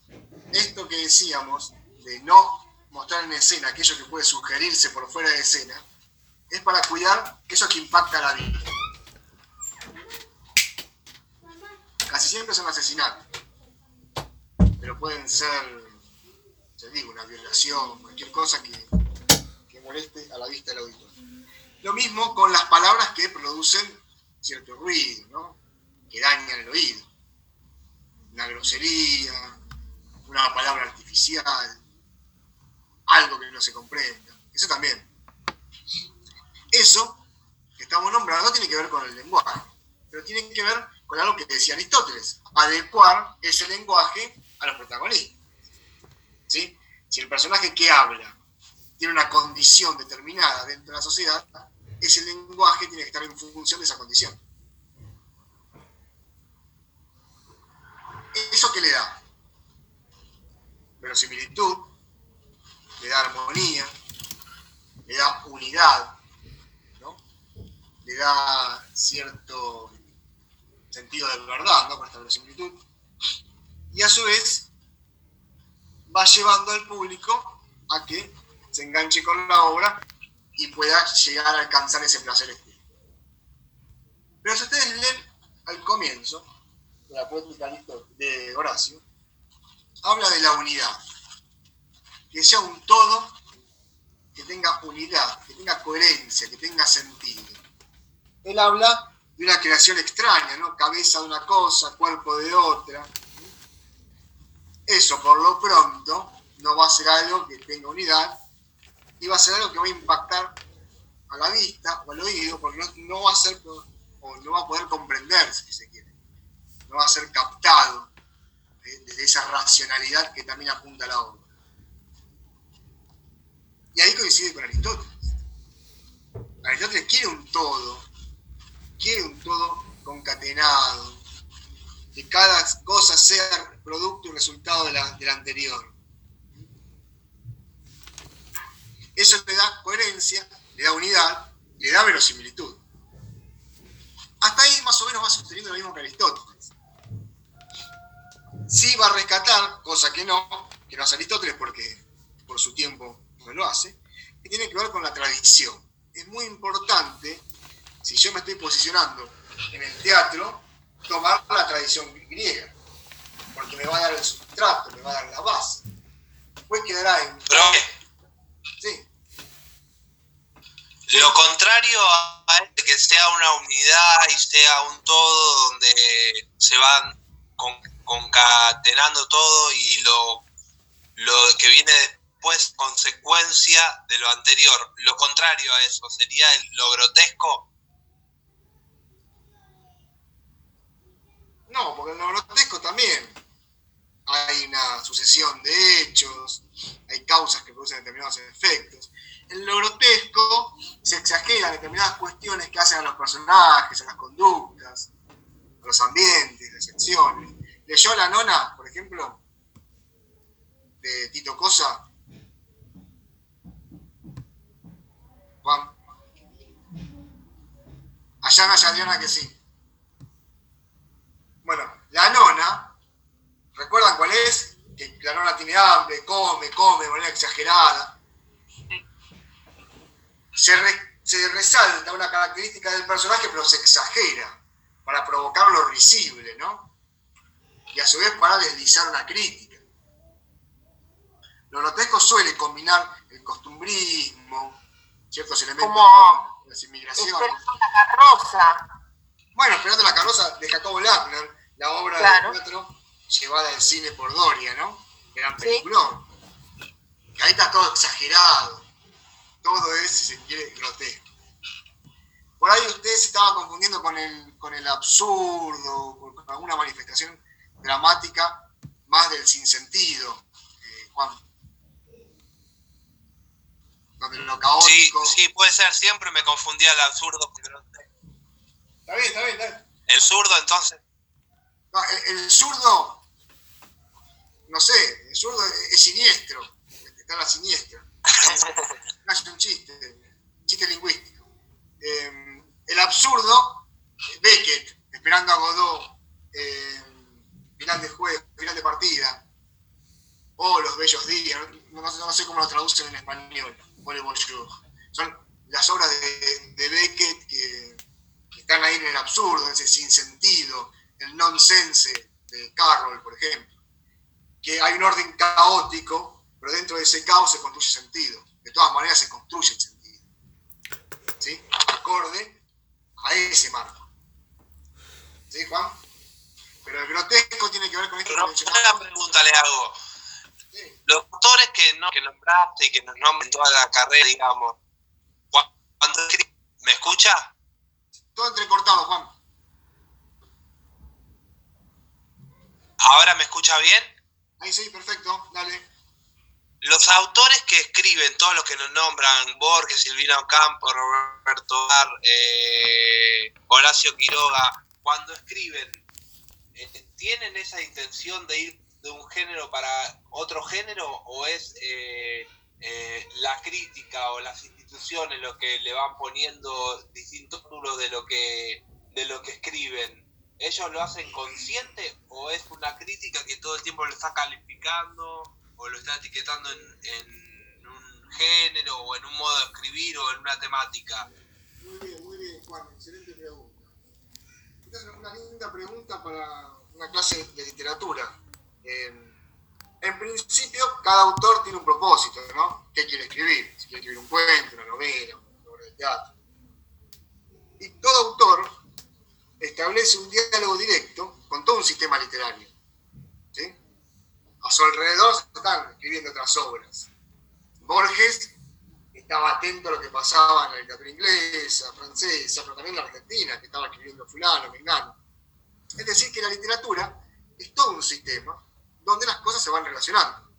esto que decíamos de no mostrar en escena aquello que puede sugerirse por fuera de escena, es para cuidar eso que impacta la vida. Casi siempre son asesinatos pero pueden ser, te digo, una violación, cualquier cosa que, moleste a la vista del auditor. Lo mismo con las palabras que producen cierto ruido, que dañan el oído. Una grosería, una palabra artificial, algo que no se comprenda. Eso también. Eso que estamos nombrando tiene que ver con el lenguaje, pero tiene que ver con algo que decía Aristóteles, adecuar ese lenguaje a los protagonistas. ¿sí? Si el personaje que habla tiene una condición determinada dentro de la sociedad, ese lenguaje tiene que estar en función de esa condición. ¿Eso qué le da? Verosimilitud, le da armonía, le da unidad, le da cierto sentido de verdad ¿no? con esta verosimilitud y a su vez va llevando al público a que se enganche con la obra y pueda llegar a alcanzar ese placer espiritual. Pero si ustedes leen al comienzo de la poética de Horacio, habla de la unidad, que sea un todo que tenga unidad, que tenga coherencia, que tenga sentido. Él habla de una creación extraña, ¿no? Cabeza de una cosa, cuerpo de otra, eso por lo pronto no va a ser algo que tenga unidad y va a ser algo que va a impactar a la vista o al oído porque no, no va a ser o no va a poder comprenderse si se quiere no va a ser captado desde esa racionalidad que también apunta a la obra y ahí coincide con Aristóteles Aristóteles quiere un todo quiere un todo concatenado que cada cosa sea producto y resultado de la, de la anterior. Eso le da coherencia, le da unidad, le da verosimilitud. Hasta ahí más o menos va sosteniendo lo mismo que Aristóteles. Sí va a rescatar, cosa que no, que no hace Aristóteles porque por su tiempo no lo hace, que tiene que ver con la tradición. Es muy importante, si yo me estoy posicionando en el teatro, tomar la tradición griega, porque me va a dar el sustrato, me va a dar la base. Después quedará en... Sí, lo contrario a este, que sea una unidad y sea un todo donde se van con- concatenando todo y lo, lo que viene después consecuencia de lo anterior. Lo contrario a eso sería el- lo grotesco. no, porque en lo grotesco también hay una sucesión de hechos, hay causas que producen determinados efectos. En lo grotesco se exageran determinadas cuestiones que hacen a los personajes, a las conductas, a los ambientes, las acciones. ¿Leyó La Nona, por ejemplo, de Tito Cosa? Juan. Y Adriana que sí. Bueno, la nona, ¿recuerdan cuál es? Que la nona tiene hambre, come, come de manera exagerada. Se, se resalta una característica del personaje, pero se exagera para provocar lo risible, ¿no? Y a su vez para deslizar una crítica. Lo grotesco suele combinar el costumbrismo, ciertos elementos Como de las inmigraciones. Esperando la carroza. Bueno, Esperando la carroza de Jacobo Lackner, la obra Claro. de teatro llevada al cine por Doria, ¿no? Gran Sí. peliculón. Que ahí está todo exagerado. Todo es, si se quiere, grotesco. Por ahí usted se estaba confundiendo con el, con el absurdo, con alguna manifestación dramática más del sinsentido, eh, Juan. Donde lo caótico. sí, puede ser. Siempre me confundía el absurdo grotesco. Está bien, está bien, está bien. El zurdo, entonces. No, el, el zurdo, no sé, el zurdo es, es siniestro, está la siniestra. No es un chiste, chiste lingüístico. Eh, el absurdo, Beckett, esperando a Godot, eh, final de juego, final de partida, o Los Bellos Días, no, sé- cómo lo traducen en español, Bonjour. Son las obras de, de Beckett que, que están ahí en el absurdo, en ese sinsentido, el nonsense de Carroll, por ejemplo. Que hay un orden caótico, pero dentro de ese caos se construye sentido. De todas maneras se construye el sentido. ¿Sí? Acorde a ese marco. ¿Sí, Juan? Pero el grotesco tiene que ver con esto que Pero una pregunta le hago. Los autores que, no, que nombraste y que nos nombran toda la carrera, digamos, cu- cuando ¿me escucha? Todo entrecortado, Juan. ¿Ahora me escucha bien? Ahí sí, perfecto, dale. Los autores que escriben, todos los que nos nombran, Borges, Silvina Ocampo, Roberto Dar, eh, Horacio Quiroga, cuando escriben, eh, ¿tienen esa intención de ir de un género para otro género o es eh, eh, la crítica o las instituciones lo que le van poniendo distintos títulos de lo que de lo que escriben? ¿Ellos lo hacen consciente o es una crítica que todo el tiempo lo está calificando o lo está etiquetando en, en un género o en un modo de escribir o en una temática? Muy bien, muy bien, Juan. Excelente pregunta. Una linda pregunta para una clase de literatura. Eh, en principio, cada autor tiene un propósito, ¿no? ¿Qué quiere escribir? Si quiere escribir un cuento, una novela, una obra de teatro. Y todo autor establece un diálogo directo con todo un sistema literario. A su alrededor se están escribiendo otras obras. Borges estaba atento a lo que pasaba en la literatura inglesa, francesa, pero también en la argentina, que estaba escribiendo fulano, mengano. Es decir, que la literatura es todo un sistema donde las cosas se van relacionando.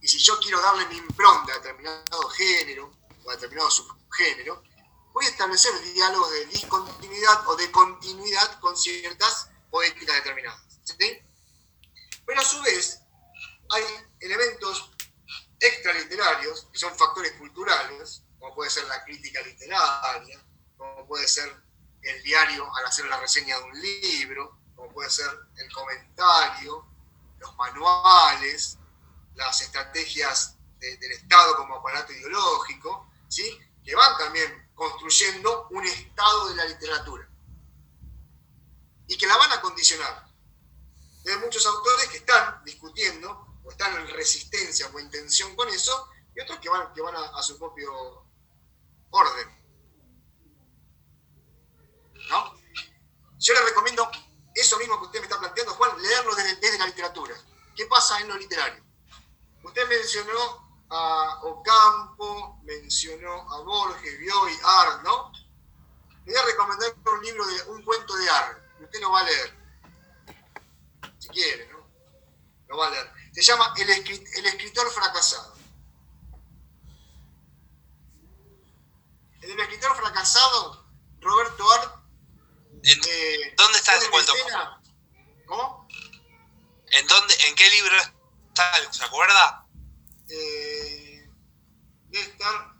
Y si yo quiero darle mi impronta a determinado género o a determinado subgénero, voy a establecer diálogos de discontinuidad o de continuidad con ciertas poéticas determinadas. Pero a su vez, hay elementos extraliterarios, que son factores culturales, como puede ser la crítica literaria, como puede ser el diario al hacer la reseña de un libro, como puede ser el comentario, los manuales, las estrategias de- del Estado como aparato ideológico, ¿sí? que van también construyendo un estado de la literatura y que la van a condicionar. Hay muchos autores que están discutiendo o están en resistencia o en con eso, y otros que van, que van a su propio orden. ¿No? Yo le recomiendo eso mismo que usted me está planteando, Juan, leerlo desde, la literatura. ¿Qué pasa en lo literario? Usted mencionó a Ocampo, mencionó a Borges, Bioy, Art, ¿no? Le voy a recomendar un libro de un cuento de Art. Usted lo va a leer. Si quiere, ¿no? Lo va a leer. Se llama El, escri- el escritor fracasado. En el escritor fracasado, Roberto Art. ¿En, eh, ¿Dónde está ese cuento? escena- ¿Cómo? ¿En, dónde, ¿En qué libro está? ¿Se acuerda? Eh, debe estar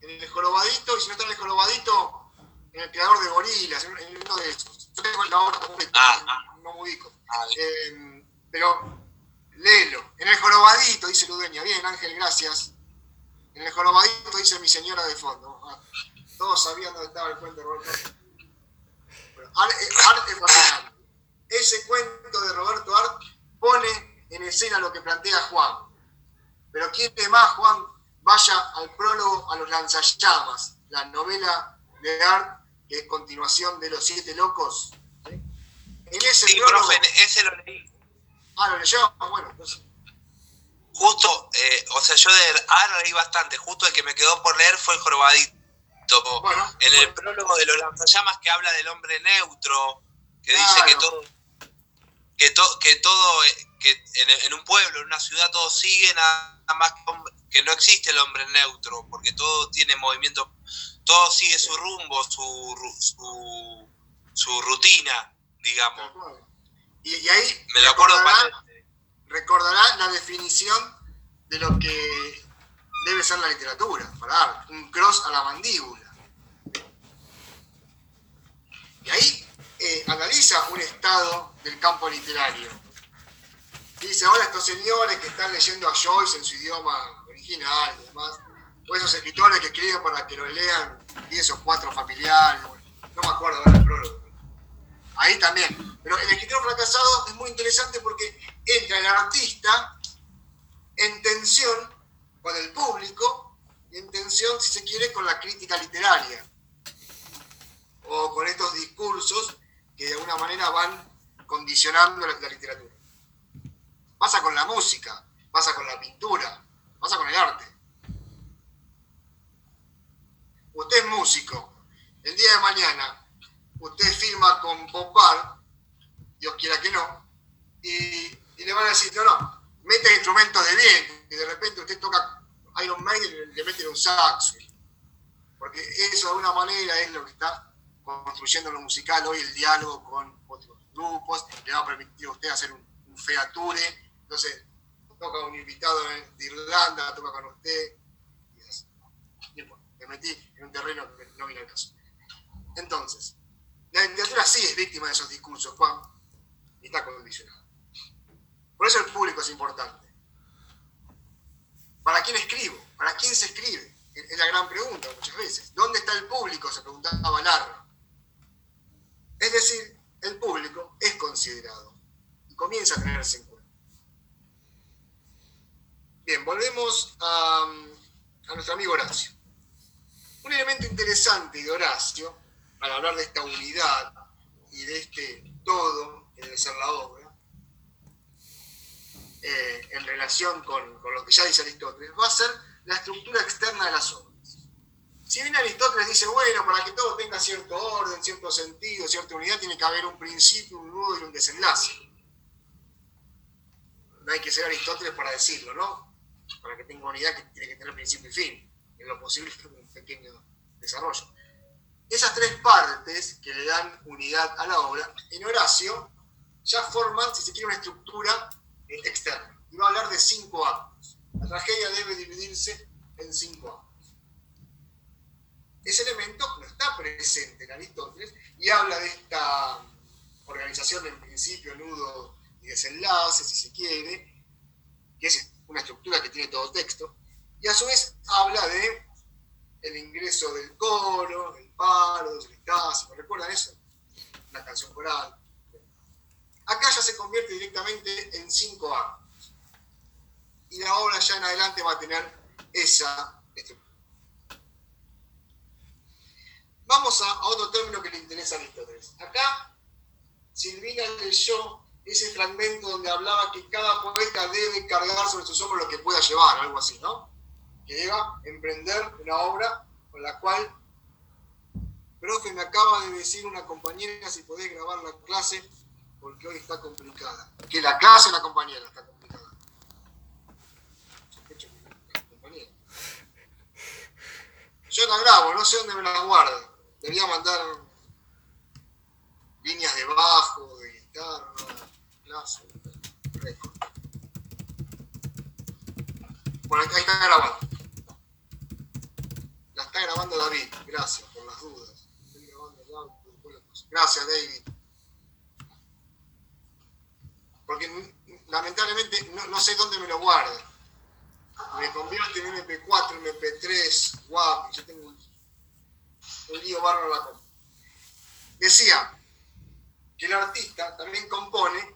en el jorobadito, y si no está en el jorobadito, en el creador de gorilas, en, uno de esos. Yo tengo la obra completa, Ah, no me ubico. Ah, Eh, pero léelo. En el jorobadito, dice Ludeña. Bien, Ángel, gracias. En el jorobadito dice mi señora de fondo. Ah, todos sabían dónde estaba el cuento de Roberto. Eh, arte fascinante. Ese cuento de Roberto Art pone en escena lo que plantea Juan. Pero quiere más, Juan, vaya al prólogo a los lanzallamas, la novela de Art, que es continuación de Los Siete Locos. ¿sí? En ese Sí, prólogo. profe, ese lo leí. Ah, lo leyó. Bueno, entonces. Justo, eh, o sea, yo de Ara leí bastante. Justo el que me quedó por leer fue el jorobadito. Bueno, En el bueno. prólogo de los lanzallamas que habla del hombre neutro, que dice que todo, que, to- que todo, que en, en un pueblo, en una ciudad, todo sigue nada más que, que no existe el hombre neutro, porque todo tiene movimiento, todo sigue su rumbo, su, su, su rutina, digamos. Y, y ahí Me lo acuerdo recordará, recordará la definición de lo que debe ser la literatura, para dar un cross a la mandíbula. Y ahí eh, analiza un estado del campo literario. Dice, ahora estos señores que están leyendo a Joyce en su idioma original y demás, o esos escritores que escriben para que lo lean 10 o 4 familiares, no me acuerdo ahora el prólogo. Ahí también. Pero el escritor fracasado es muy interesante porque entra el artista en tensión con el público y en tensión, si se quiere, con la crítica literaria. O con estos discursos que de alguna manera van condicionando la, literatura. Pasa con la música, pasa con la pintura, pasa con el arte. Usted es músico. El día de mañana usted firma con Popar, Dios quiera que no, y, le van a decir, no, no, mete instrumentos de viento, y de repente usted toca Iron Maiden y le meten un saxo. Porque eso de alguna manera es lo que está construyendo lo musical hoy, el diálogo con otros grupos, le va a permitir a usted hacer un, un feature, entonces toca un invitado de Irlanda, toca con usted, y así. No importa, me metí en un terreno que no viene al caso. Entonces, la literatura sí es víctima de esos discursos, Juan, y está condicionada. Por eso el público es importante. ¿Para quién escribo? ¿Para quién se escribe? Es la gran pregunta muchas veces. ¿Dónde está el público? Se preguntaba Larra. Es decir, el público es considerado y comienza a tenerse en cuenta. Bien, volvemos a, a nuestro amigo Horacio. Un elemento interesante de Horacio, al hablar de esta unidad y de este todo que debe ser la obra, eh, en relación con, con lo que ya dice Aristóteles, va a ser la estructura externa de las obras. Si bien Aristóteles dice, bueno, para que todo tenga cierto orden, cierto sentido, cierta unidad, tiene que haber un principio, un nudo y un desenlace. No hay que ser Aristóteles para decirlo, ¿no? Para que tenga unidad que tiene que tener principio y fin. En lo posible un pequeño desarrollo. Esas tres partes que le dan unidad a la obra, en Horacio ya forman, si se quiere, una estructura eh, externa. Y va a hablar de cinco actos. La tragedia debe dividirse en cinco actos. Ese elemento no está presente en Aristóteles y habla de esta organización en principio, nudo y desenlace, si se quiere, que es una estructura que tiene todo texto, y a su vez habla de el ingreso del coro, del paro, del estásico, ¿recuerdan eso? Una canción coral. Acá ya se convierte directamente en cinco actos. Y la obra ya en adelante va a tener esa estructura. Vamos a, otro término que le interesa a Aristóteles. Acá, Silvina leyó ese fragmento donde hablaba que cada poeta debe cargar sobre sus hombros lo que pueda llevar, algo así, ¿no? Que deba emprender una obra con la cual, profe, me acaba de decir una compañera si podés grabar la clase porque hoy está complicada. Que la clase la compañera está complicada. Yo la grabo, no sé dónde me la guarda. Debería mandar líneas de bajo, de guitarra, clase, récord. Bueno, ahí está grabando. La está grabando David, gracias por las dudas. Gracias, David. Porque lamentablemente no, sé dónde me lo guarda. Me convierte en MP4, MP3, guau, yo tengo un lío bárbaro la. Decía que el artista también compone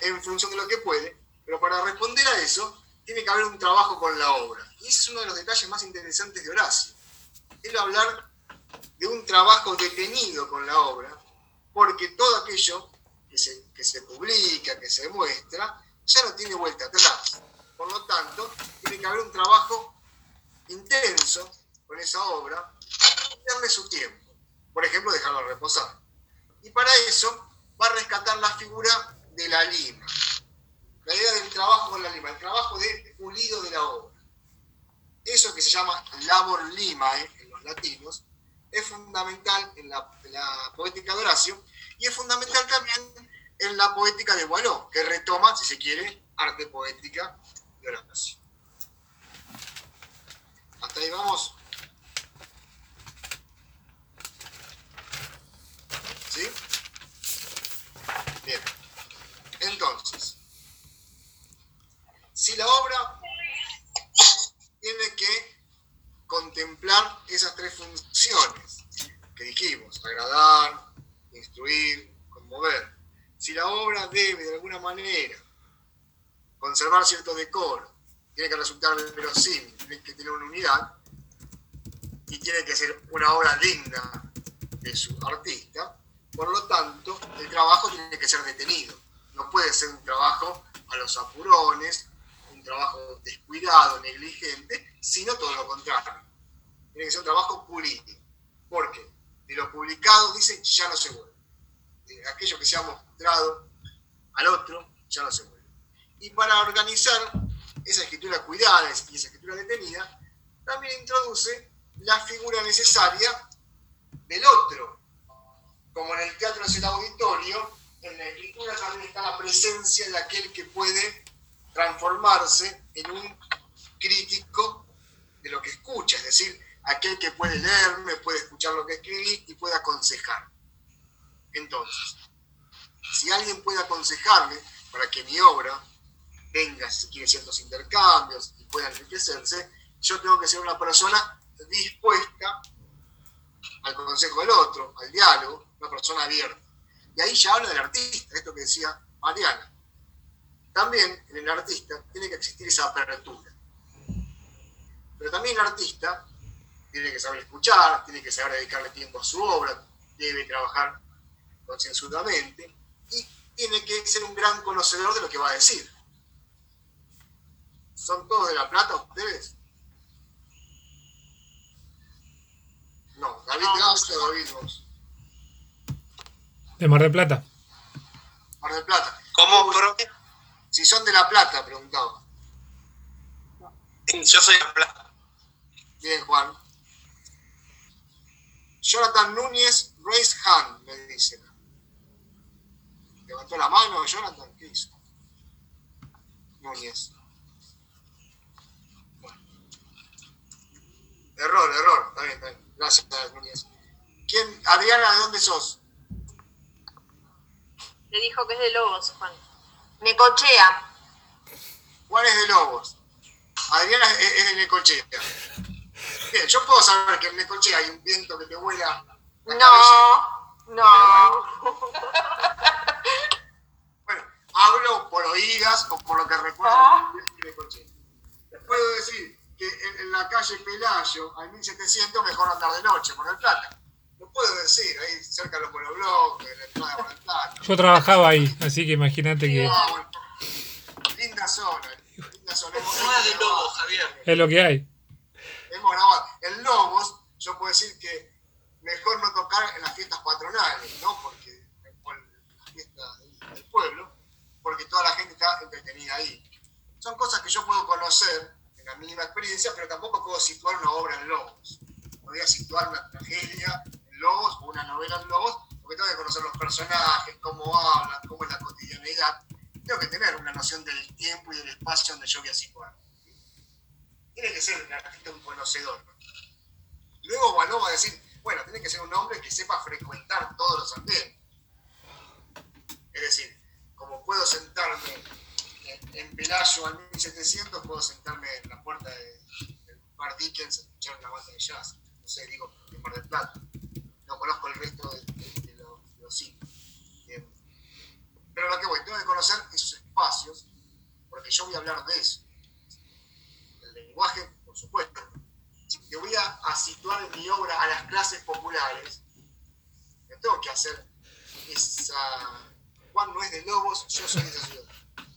en función de lo que puede, pero para responder a eso tiene que haber un trabajo con la obra. Y ese es uno de los detalles más interesantes de Horacio. Él hablar de un trabajo detenido con la obra, porque todo aquello que se, publica, que se muestra, ya no tiene vuelta atrás. Por lo tanto, tiene que haber un trabajo intenso con esa obra darle su tiempo. Por ejemplo, dejarla reposar. Y para eso va a rescatar la figura de la lima. La idea del trabajo con la lima, el trabajo de pulido de la obra. Eso que se llama labor limae en los latinos es fundamental en la, en la poética de Horacio y es fundamental también en la poética de Boileau, que retoma, si se quiere, arte poética de Horacio. Hasta ahí vamos. ¿Sí? Bien. Entonces, si la obra tiene que contemplar esas tres funciones que dijimos, agradar, instruir, conmover. Si la obra debe de alguna manera conservar cierto decoro, tiene que resultar verosímil, tiene que tener una unidad y tiene que ser una obra digna de su artista, por lo tanto, el trabajo tiene que ser detenido. No puede ser un trabajo a los apurones, un trabajo descuidado, negligente, sino todo lo contrario. Tiene que ser un trabajo pulido. Porque de lo publicado, dicen, ya no se vuelve. De aquello que se ha mostrado al otro, ya no se vuelve. Y para organizar esa escritura cuidada y esa escritura detenida, también introduce la figura necesaria del otro. Como en el teatro es el auditorio, en la escritura también está la presencia de aquel que puede transformarse en un crítico de lo que escucha, es decir, aquel que puede leerme, puede escuchar lo que escribí y puede aconsejar. Entonces, si alguien puede aconsejarme para que mi obra tenga, si quiere, ciertos intercambios y pueda enriquecerse, yo tengo que ser una persona dispuesta al consejo del otro, al diálogo, una persona abierta. Y ahí ya habla del artista, esto que decía Mariana. También en el artista tiene que existir esa apertura. Pero también el artista tiene que saber escuchar, tiene que saber dedicarle tiempo a su obra, debe trabajar concienzudamente y tiene que ser un gran conocedor de lo que va a decir. ¿Son todos de La Plata ustedes? No, David Gauss o David vos. De Mar del Plata. Mar del Plata. ¿Cómo, profe? Si son de La Plata, preguntaba. Yo soy de La Plata. Bien, Juan. Jonathan Núñez, raise hand, me dice. Levantó la mano, Jonathan, ¿qué hizo? Núñez. Bueno. Error, error, está bien, está bien. Gracias, Núñez. ¿Quién, Adriana, de dónde sos? Le dijo que es de Lobos, Juan. Necochea. Juan es de Lobos. Adriana es, es de Necochea. Bien, yo puedo saber que en Necochea hay un viento que te vuela la cabeza. No, no. Bueno, hablo por oídas o por lo que recuerdo Ah. de Necochea. Les puedo decir que en, en la calle Pelayo, al 1700, mejor andar de noche, por el Plata. Lo puedo decir, ahí cerca de los monobloques, en la entrada de Plata. Yo trabajaba ahí, así que imagínate que bueno. Linda zona, linda zona. Es de lobo, Javier. es lo que hay. hemos grabado. En Lobos, yo puedo decir que mejor no tocar en las fiestas patronales, ¿no? Porque, las fiestas del, pueblo, porque toda la gente está entretenida ahí. Son cosas que yo puedo conocer en la mínima experiencia, pero tampoco puedo situar una obra en Lobos. Podría situar una tragedia Lobos una novela en Lobos, porque tengo que conocer los personajes, cómo hablan, cómo es la cotidianeidad. Tengo que tener una noción del tiempo y del espacio donde yo voy a situar tiene que ser el artista un conocedor. Luego Guanó va a decir, Bueno, tiene que ser un hombre que sepa frecuentar todos los ambientes. Es decir, como puedo sentarme en, en Pelayo al 1700, puedo sentarme en la puerta de, del Bar Dickens a escuchar una banda de jazz. No sé, digo, en Mar del Plata. No conozco el resto de, los, los sitios. Bien. Pero lo que voy, tengo que conocer esos espacios, porque yo voy a hablar de eso. El lenguaje, por supuesto. Si te voy a, situar mi obra a las clases populares, me tengo que hacer esa. Juan no es de Lobos, yo soy de esa ciudad.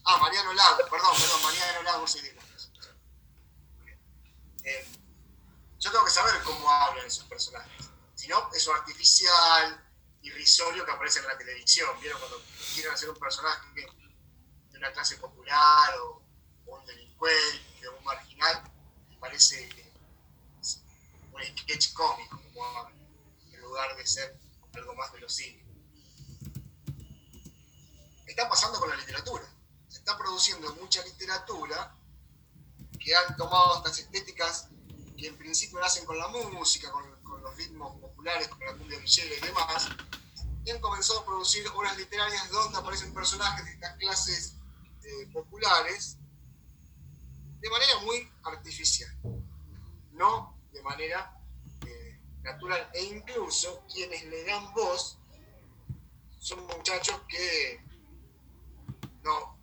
Ah, Mariano Lago, perdón, perdón, Mariano Lago soy de Lobos. Eh, yo tengo que saber cómo hablan esos personajes. No, eso artificial, irrisorio que aparece en la televisión. ¿Vieron cuando quieren hacer un personaje de una clase popular o, o un delincuente o un marginal? Parece un sketch cómico, como en lugar de ser algo más verosímil. Está pasando con la literatura. Se está produciendo mucha literatura que han tomado estas estéticas que en principio nacen con la música, con los ritmos populares, con la cumbia villera y demás, y han comenzado a producir obras literarias donde aparecen personajes de estas clases eh, populares de manera muy artificial, no de manera eh, natural. E incluso quienes le dan voz son muchachos que no,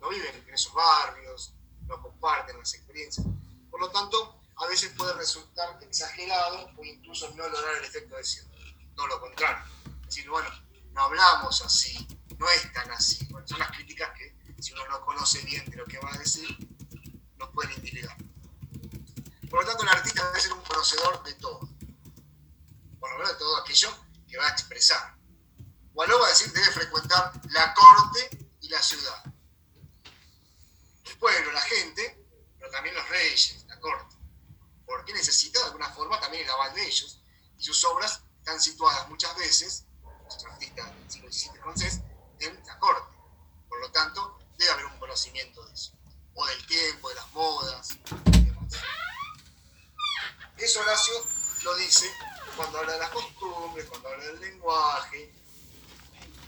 no viven en esos barrios, no comparten las experiencias. Por lo tanto, a veces puede resultar exagerado o incluso no lograr el efecto deseado. No lo contrario. Es decir, bueno, no hablamos así, no es tan así. Bueno, son las críticas que, si uno no conoce bien de lo que va a decir, nos pueden intimidar. Por lo tanto, el artista debe ser un conocedor de todo. Por lo menos de todo aquello que va a expresar. Wallo va a decir debe frecuentar la corte y la ciudad. El pueblo, la gente, pero también los reyes, la corte. Porque necesita de alguna forma también el aval de ellos. Y sus obras están situadas muchas veces, los artistas del siglo XVII francés, en la corte. Por lo tanto, debe haber un conocimiento de eso. O del tiempo, de las modas y demás. Eso Horacio lo dice cuando habla de las costumbres, cuando habla del lenguaje,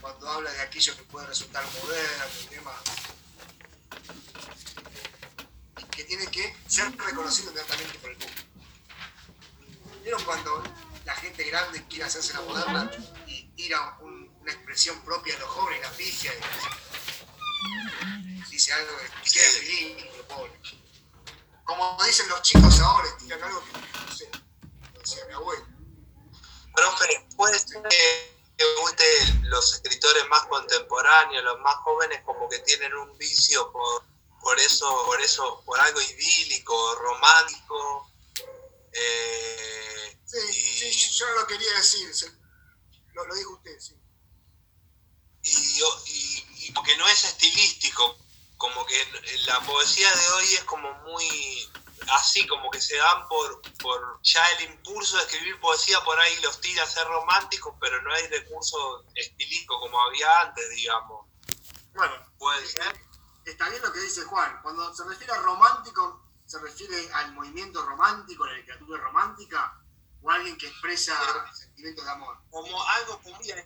cuando habla de aquello que puede resultar moderno y demás. Que tiene que ser reconocido inmediatamente por el público. ¿Vieron cuando la gente grande quiere hacerse la moderna y tira un- una expresión propia de los jóvenes, la pifia? y dice algo que queda ridículo, pobre. Como dicen los chicos ahora, tiran algo que, no sé, decía mi abuelo. Profe, ¿puede ser que guste los escritores más contemporáneos, los más jóvenes, como que tienen un vicio por, por eso, por eso, por algo idílico, romántico? eh, Sí, y, sí, yo- lo quería decir, se- lo, lo dijo usted, sí. y, y- y porque no es estilístico, como que la poesía de hoy es como muy así, como que se dan por, por ya el impulso de escribir poesía, por ahí los tira a ser románticos, pero no hay recurso estilístico como había antes, digamos. Bueno, Puede ser. Está bien lo que dice Juan. Cuando se refiere a romántico, se refiere al movimiento romántico, la literatura romántica, o a alguien que expresa sentimientos de amor. como algo que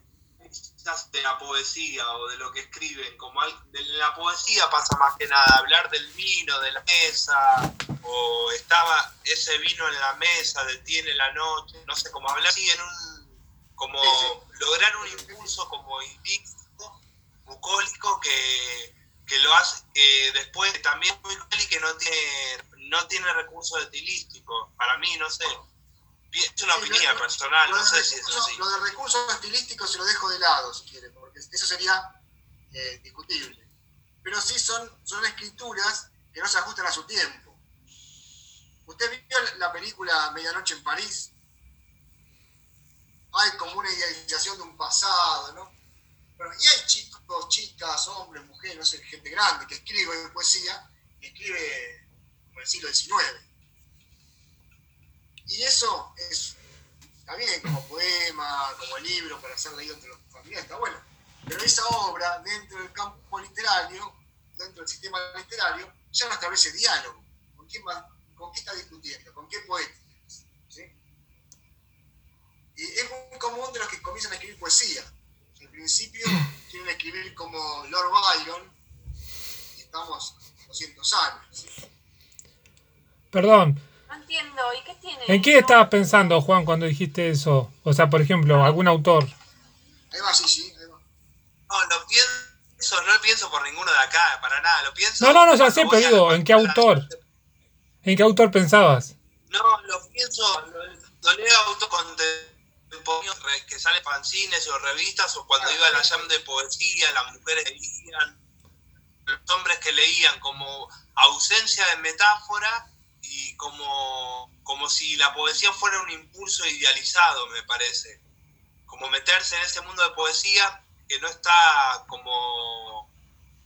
de la poesía o de lo que escriben, como al- de la poesía pasa más que nada, hablar del vino, de la mesa, o estaba ese vino en la mesa, detiene la noche, no sé, como hablar así en un, como Sí, lograr un impulso como indígena, bucólico que, que lo hace, que después también muy y que no tiene, no tiene recursos estilísticos, para mí, no sé. Es una Sí, opinión lo- personal, Lo no sé si es así. Lo de recursos estilísticos se lo dejo de lado, si quiere, porque eso sería eh, discutible. Pero sí son, son escrituras que no se ajustan a su tiempo. ¿Usted vio la película Medianoche en París? Hay como una idealización de un pasado, ¿no? Bueno, y hay chicos, chicas, hombres, mujeres, no sé, gente grande que escribe poesía y escribe como el siglo XIX. Y eso es, bien como poema, como libro para ser leído entre los familiares, está bueno. Pero esa obra, dentro del campo literario, dentro del sistema literario, ya no establece diálogo. ¿Con quién, con qué está discutiendo? ¿Con qué poeta? Y es muy común de los que comienzan a escribir poesía. Principio quieren escribir como Lord Byron, y estamos 200 años. Perdón, No entiendo. ¿Y qué tiene? ¿en qué estabas pensando, Juan, cuando dijiste eso? O sea, por ejemplo, algún autor. Ahí va, sí, sí, ahí va. No, lo pienso, no lo pienso por ninguno de acá, para nada. Lo pienso. No, no, no, ya sé, pero digo, ¿en qué autor? ¿En qué autor pensabas? No, lo pienso, lo, lo leo autocontemporáneos que sale fanzines o revistas, o cuando iba a la jam de poesía, las mujeres leían, los hombres que leían, como ausencia de metáfora y como, como si la poesía fuera un impulso idealizado, me parece. Como meterse en ese mundo de poesía que no está como,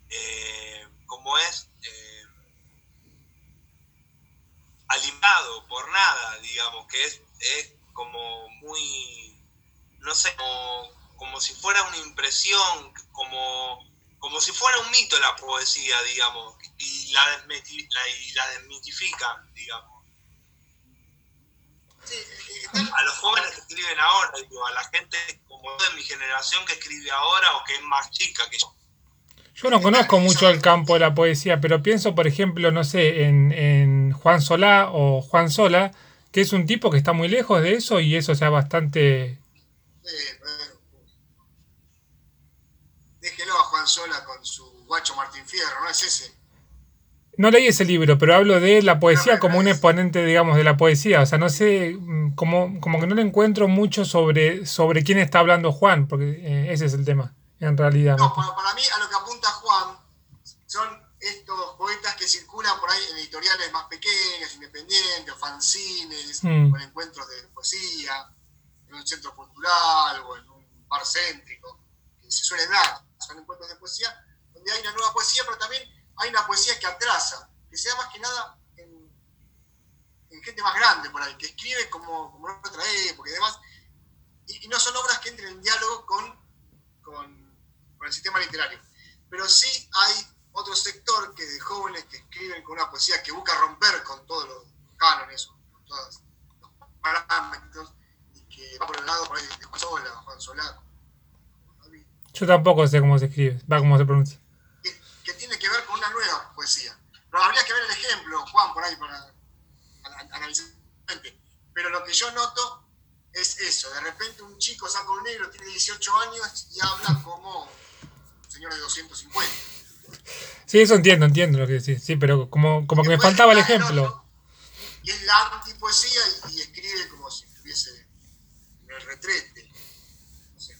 eh, como es, eh, alimentado por nada, digamos, que es, es como muy, no sé, como, como si fuera una impresión, como, como si fuera un mito la poesía, digamos, y la, desmiti- la, y la desmitifican, digamos. Sí, eh, A los jóvenes que escriben ahora, digo, a la gente como de mi generación que escribe ahora o que es más chica que yo. Yo no conozco mucho el campo de la poesía, pero pienso, por ejemplo, no sé, en, en Juan Solá o Juan Sola, que es un tipo que está muy lejos de eso y eso sea bastante... eh, bueno. Déjelo a Juan Sola con su guacho Martín Fierro, ¿no es ese? No leí ese libro, pero hablo de la poesía como un exponente, digamos, de la poesía. O sea, no sé, mm, como, como que no le encuentro mucho sobre, sobre quién está hablando Juan, porque eh, ese es el tema, en realidad. No, ¿no? para, para mí a lo que apunta Juan son estos poetas que circulan por ahí en editoriales más pequeñas, independientes, o fanzines, Mm. con encuentros de poesía, en un centro cultural o en un bar céntrico, que se suelen dar, son encuentros de poesía, donde hay una nueva poesía, pero también hay una poesía que atrasa, que se da más que nada en, en gente más grande por ahí, que escribe como, como en otra época y demás, y, y no son obras que entren en diálogo con, con, con el sistema literario. Pero sí hay otro sector que de jóvenes que escriben con una poesía que busca romper con todos los cánones, con todos los parámetros, y que va por el lado por ahí de Juan Sola, Juan Solá, Yo tampoco sé cómo se escribe, va cómo se pronuncia. que, que tiene que ver con una nueva poesía. Pero habría que ver el ejemplo, Juan, por ahí, para an- analizar. Pero lo que yo noto es eso, de repente un chico saca un negro, tiene 18 años y habla como un señor de 250. Sí, eso entiendo, entiendo lo que decís, sí, pero como, como que me faltaba el ejemplo. otro, Y es la antipoesía y, y escribe como si estuviese en el retrete. No sé.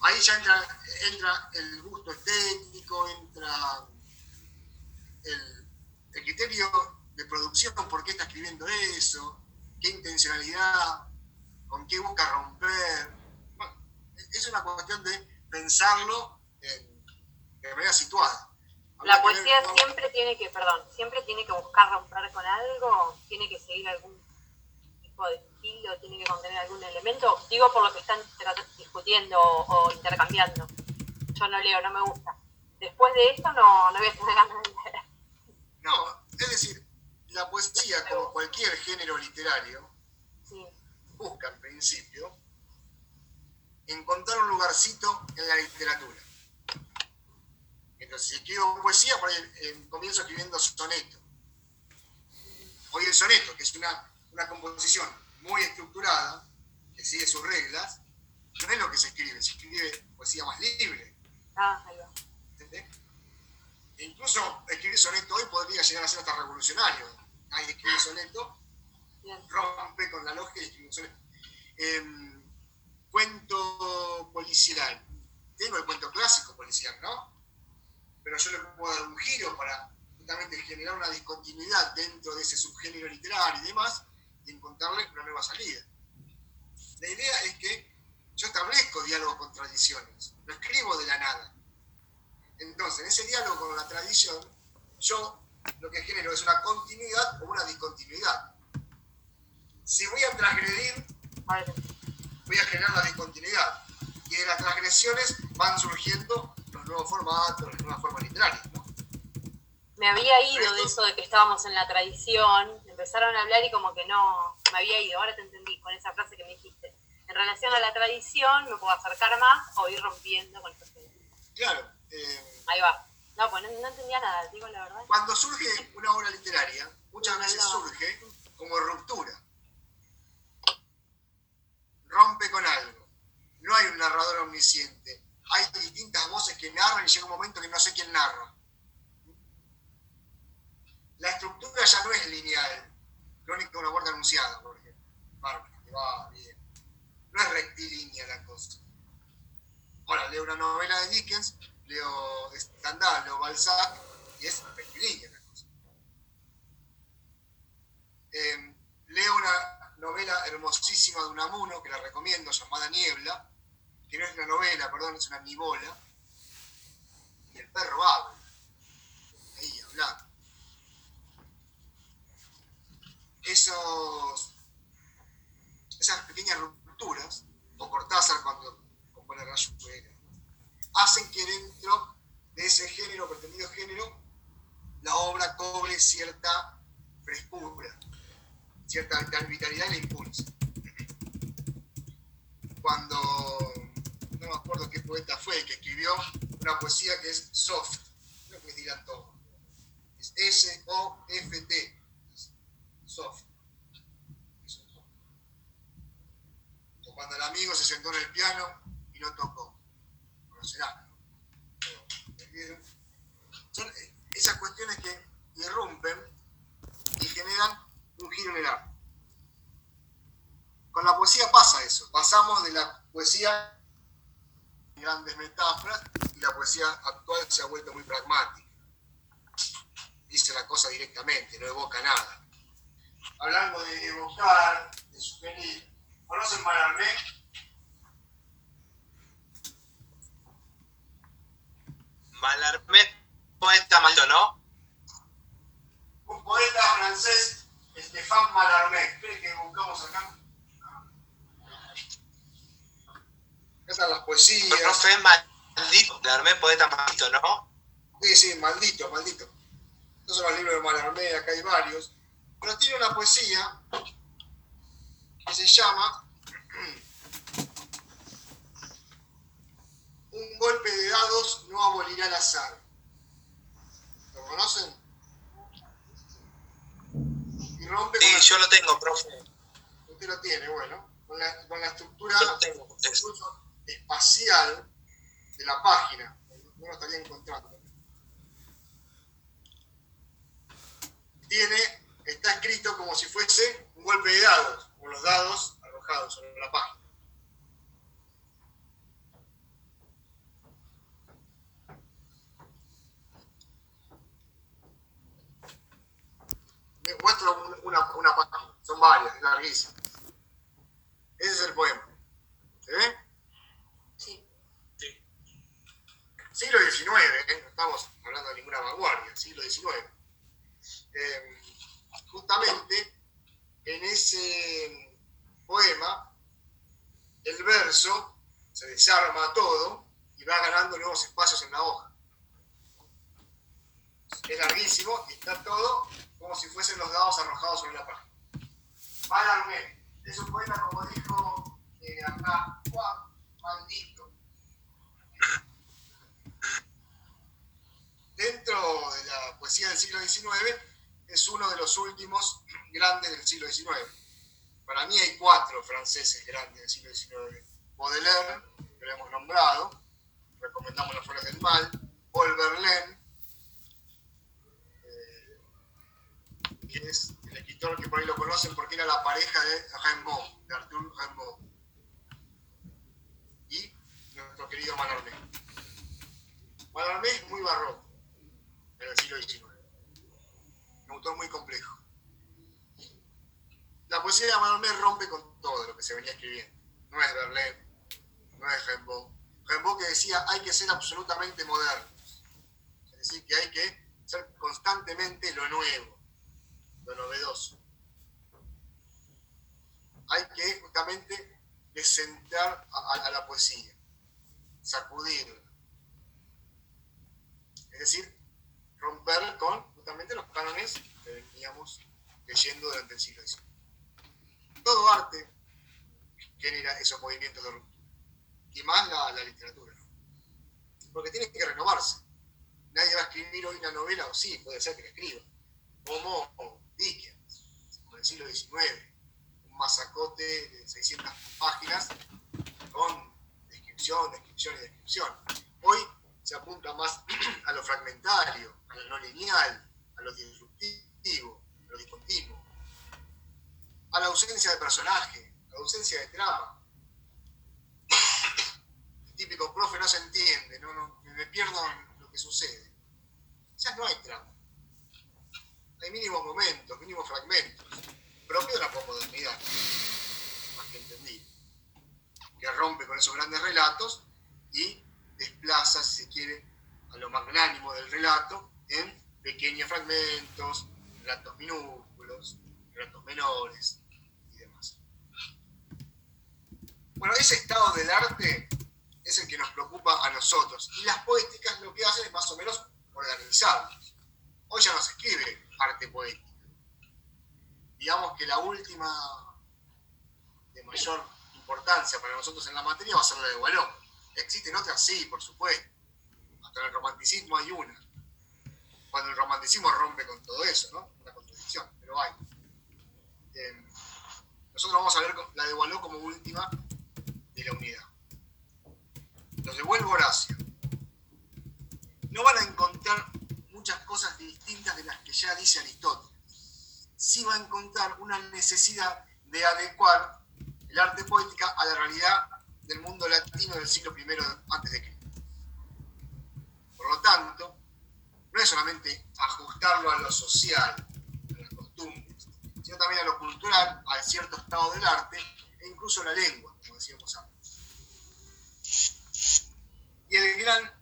Ahí ya entra, entra el gusto entra el, el criterio de producción, por qué está escribiendo eso, qué intencionalidad, con qué busca romper. Bueno, es una cuestión de pensarlo en, de manera situada. Habría La ver poesía siempre tiene que, perdón, siempre tiene que buscar romper con algo, tiene que seguir algún tipo de estilo, tiene que contener algún elemento. Digo por lo que están discutiendo o intercambiando. Yo no leo, no me gusta. Después de esto no, no voy a tener ganas de leer. No, es decir, la poesía, como cualquier género literario, Sí. busca en principio encontrar un lugarcito en la literatura. Entonces, si escribo poesía, por ahí eh, comienzo escribiendo soneto. Hoy el soneto, que es una, una composición muy estructurada, que sigue sus reglas, no es lo que se escribe, se escribe poesía más libre. Ah, ahí va. E incluso escribir soneto hoy podría llegar a ser hasta revolucionario. Nadie escribe soneto, rompe con la lógica y escribe un soneto. Em, cuento policial. Tengo el cuento clásico policial, ¿no? Pero yo le puedo dar un giro para justamente generar una discontinuidad dentro de ese subgénero literario y demás y encontrarle una nueva salida. La idea es que yo establezco diálogo con tradiciones, no escribo de la nada. Entonces, en ese diálogo con la tradición, yo lo que genero es una continuidad o una discontinuidad. Si voy a transgredir, voy a generar la discontinuidad. Y de las transgresiones van surgiendo los nuevos formatos, las nuevas formas literarias. ¿no? me había ido de eso de que estábamos en la tradición, empezaron a hablar y como que no, me había ido, ahora te entendí con esa frase que me dijiste. en relación a la tradición me puedo acercar más o ir rompiendo con los Claro. Eh, Ahí va. No, pues no, no entendía nada, digo la verdad. cuando surge una obra literaria, muchas veces No. surge como ruptura. Rompe con algo. No hay un narrador omnisciente. Hay distintas voces que narran y llega un momento que no sé quién narra. La estructura ya no es lineal. Crónica de una muerte anunciada, por ejemplo. Que va bien. No es rectilínea la cosa. Ahora, leo una novela de Dickens, leo Stendhal, leo Balzac, y es rectilínea la cosa. Eh, leo una novela hermosísima de Unamuno, que la recomiendo, llamada Niebla, que no es una novela, perdón, es una nibola, y el perro habla, ahí hablando. Esas pequeñas rupturas, o Cortázar cuando compone Rayuela, hacen que dentro de ese género, pretendido género, la obra cobre cierta frescura, cierta vitalidad y la impulsa. Cuando, no me acuerdo qué poeta fue, que escribió una poesía que es soft, creo que Dylan Thomas, es S-O-F-T, soft. O cuando el amigo se sentó en el piano y no tocó. Son esas cuestiones que irrumpen y generan un giro en el arte. Con la poesía pasa eso. Pasamos de la poesía grandes metáforas y la poesía actual se ha vuelto muy pragmática. Dice la cosa directamente, no evoca nada. Hablando de evocar, de sugerir, ¿conocen Malarmé? Malarmé, poeta maldito, ¿no? Un poeta francés, Stéphane Mallarmé. ¿Cree que buscamos acá? Acá están las poesías. Profe maldito, Malarmé, poeta maldito, ¿no? Sí, sí, maldito, maldito. Estos son los libros de Mallarmé, acá hay varios. Pero tiene una poesía que se llama Un golpe de dados no abolirá el azar. ¿Lo conocen? Y rompe Sí, la- yo lo tengo, profe. Usted lo tiene, bueno. Con la, con la estructura tengo. Espacial de la página. No lo estaría encontrando. Tiene, está escrito como si fuese un golpe de dados, con los dados arrojados sobre la página. Un- una, una página, son varias, es larguísima. Ese es el poema. ¿Se ve? Sí. siglo XIX, ¿eh? no estamos hablando de ninguna vanguardia, siglo XIX. Eh, justamente en ese poema, el verso se desarma todo y va ganando nuevos espacios en la hoja. Es larguísimo y está todo como si fuesen los dados arrojados sobre la página. Malarmé, es un poema, como dijo eh, acá Juan, maldito. dentro de la poesía del siglo XIX, es uno de los últimos grandes del siglo XIX. Para mí hay cuatro franceses grandes del siglo XIX. Baudelaire, que lo hemos nombrado, recomendamos Las Flores del Mal, Paul Verlaine, que es el escritor que por ahí lo conocen porque era la pareja de Rimbaud, de Arthur Rimbaud. Y nuestro querido Mallarmé. Mallarmé es muy barroco en el siglo XIX. Un autor muy complejo. La poesía de Mallarmé rompe con todo lo que se venía escribiendo. No es Verlaine, no es Rimbaud. Rimbaud que decía hay que ser absolutamente modernos. Es decir, que hay que ser constantemente lo nuevo, lo novedoso. Hay que justamente descentrar a, la poesía, sacudirla. Es decir, romper con justamente los cánones que veníamos leyendo durante el siglo XIX. Todo arte genera esos movimientos de ruptura. Y más la, literatura. Porque tiene que renovarse. Nadie va a escribir hoy una novela, o sí, puede ser que la escriba, como Dickens, como en el siglo XIX, un masacote de 600 páginas con descripción, descripción y descripción. Hoy se apunta más a lo fragmentario, a lo no lineal, a lo disruptivo, a lo discontinuo, a la ausencia de personaje, a la ausencia de trama. El típico profe no se entiende, no, me pierdo lo que sucede. Ya no hay trama. Hay mínimos momentos, mínimos fragmentos, propio de la posmodernidad, más que entendido, que rompe con esos grandes relatos y desplaza, si se quiere, a lo magnánimo del relato en pequeños fragmentos, relatos minúsculos, relatos menores y demás. Bueno, ese estado del arte es el que nos preocupa a nosotros. Y las poéticas lo que hacen es más o menos organizarlos. Hoy ya no se escribe arte poética. Digamos que la última de mayor importancia para nosotros en la materia va a ser la de Gualó. ¿Existen otras? Sí, por supuesto. Hasta en el romanticismo hay una. Cuando el romanticismo rompe con todo eso, ¿no? Una contradicción, pero hay. Eh, nosotros vamos a ver la de Gualó como última de la unidad. Los de Vuelvo Horacio. No van a encontrar muchas cosas distintas de las que ya dice Aristóteles. Sí va a encontrar una necesidad de adecuar el arte poética a la realidad del mundo latino del siglo I antes de Cristo. Por lo tanto, no es solamente ajustarlo a lo social, a las costumbres, sino también a lo cultural, a cierto estado del arte e incluso a la lengua, como decíamos antes. Y el gran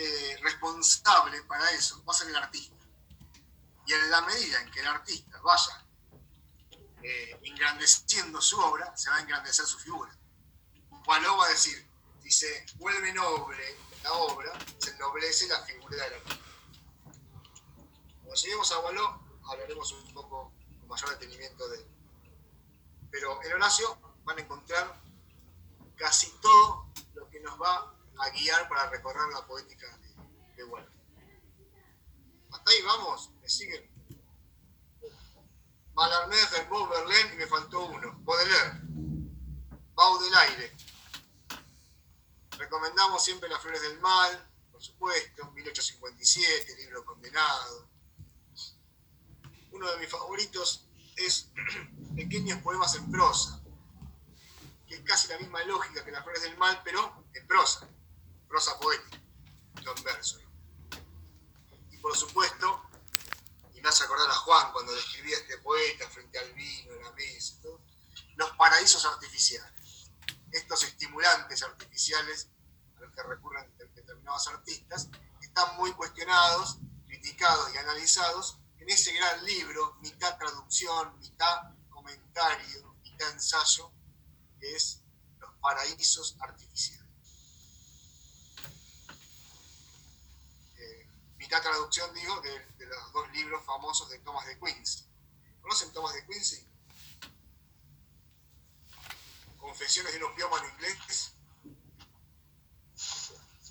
eh, responsable para eso va a ser el artista. Y en la medida en que el artista vaya eh, engrandeciendo su obra, se va a engrandecer su figura. Waló va a decir, si se vuelve noble la obra, se ennoblece la figura del artista. Cuando lleguemos a Waló, hablaremos un poco con mayor detenimiento de él. Pero en Horacio van a encontrar casi todo lo que nos va a guiar para recorrer la poética de, de. Hasta ahí vamos, me siguen. Mallarmé, Rimbaud, Verlaine y me faltó uno. Baudelaire. Baudelaire. Recomendamos siempre Las Flores del Mal, por supuesto, 1857, libro condenado. Uno de mis favoritos es Pequeños Poemas en Prosa, que es casi la misma lógica que Las Flores del Mal, pero en prosa, prosa poética, no en verso. Y por supuesto, y me hace acordar a Juan cuando describía a este poeta frente al vino, la mesa, todo, los paraísos artificiales estos estimulantes artificiales a los que recurren determinados artistas, están muy cuestionados, criticados y analizados en ese gran libro, mitad traducción, mitad comentario, mitad ensayo, que es Los paraísos artificiales. Eh, mitad traducción, digo, de, de, los dos libros famosos de Thomas de Quincy. ¿Conocen Thomas de Quincy? Confesiones de un opiómano inglés.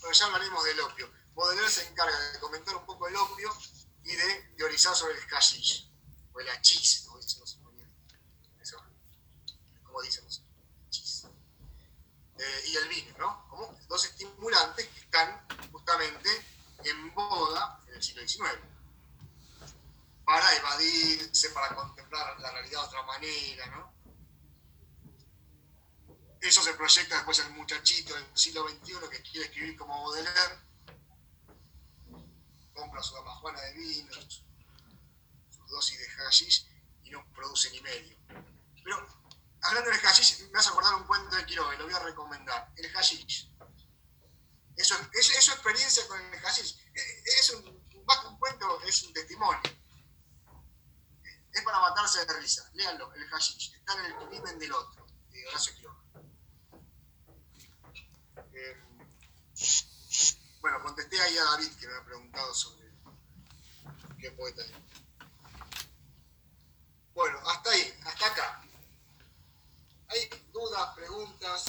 Bueno, ya hablaremos del opio. Baudelaire se encarga de comentar un poco el opio y de teorizar sobre el hashish, o el hachís, como dicen los Eso, como dicen. Eh, y el vino, ¿no? Como dos estimulantes que están justamente en boda en el siglo XIX. Para evadirse, para contemplar la realidad de otra manera, ¿no? Eso se proyecta después el muchachito del siglo XXI que quiere escribir como Baudelaire, compra su damajuana de vino, sus dosis de hashish y no produce ni medio. Pero hablando del hashish, me vas a acordar un cuento de Quiroga, lo voy a recomendar. El hashish. Eso, es, es su experiencia con el hashish. Es un, más que un cuento, es un testimonio. Es para matarse de risa. Léanlo, el hashish. Está en el crimen del otro, de Horacio Quiroga. Eh, bueno, contesté ahí a David que me ha preguntado sobre qué poeta es. Bueno, hasta ahí, hasta acá. ¿Hay dudas, preguntas?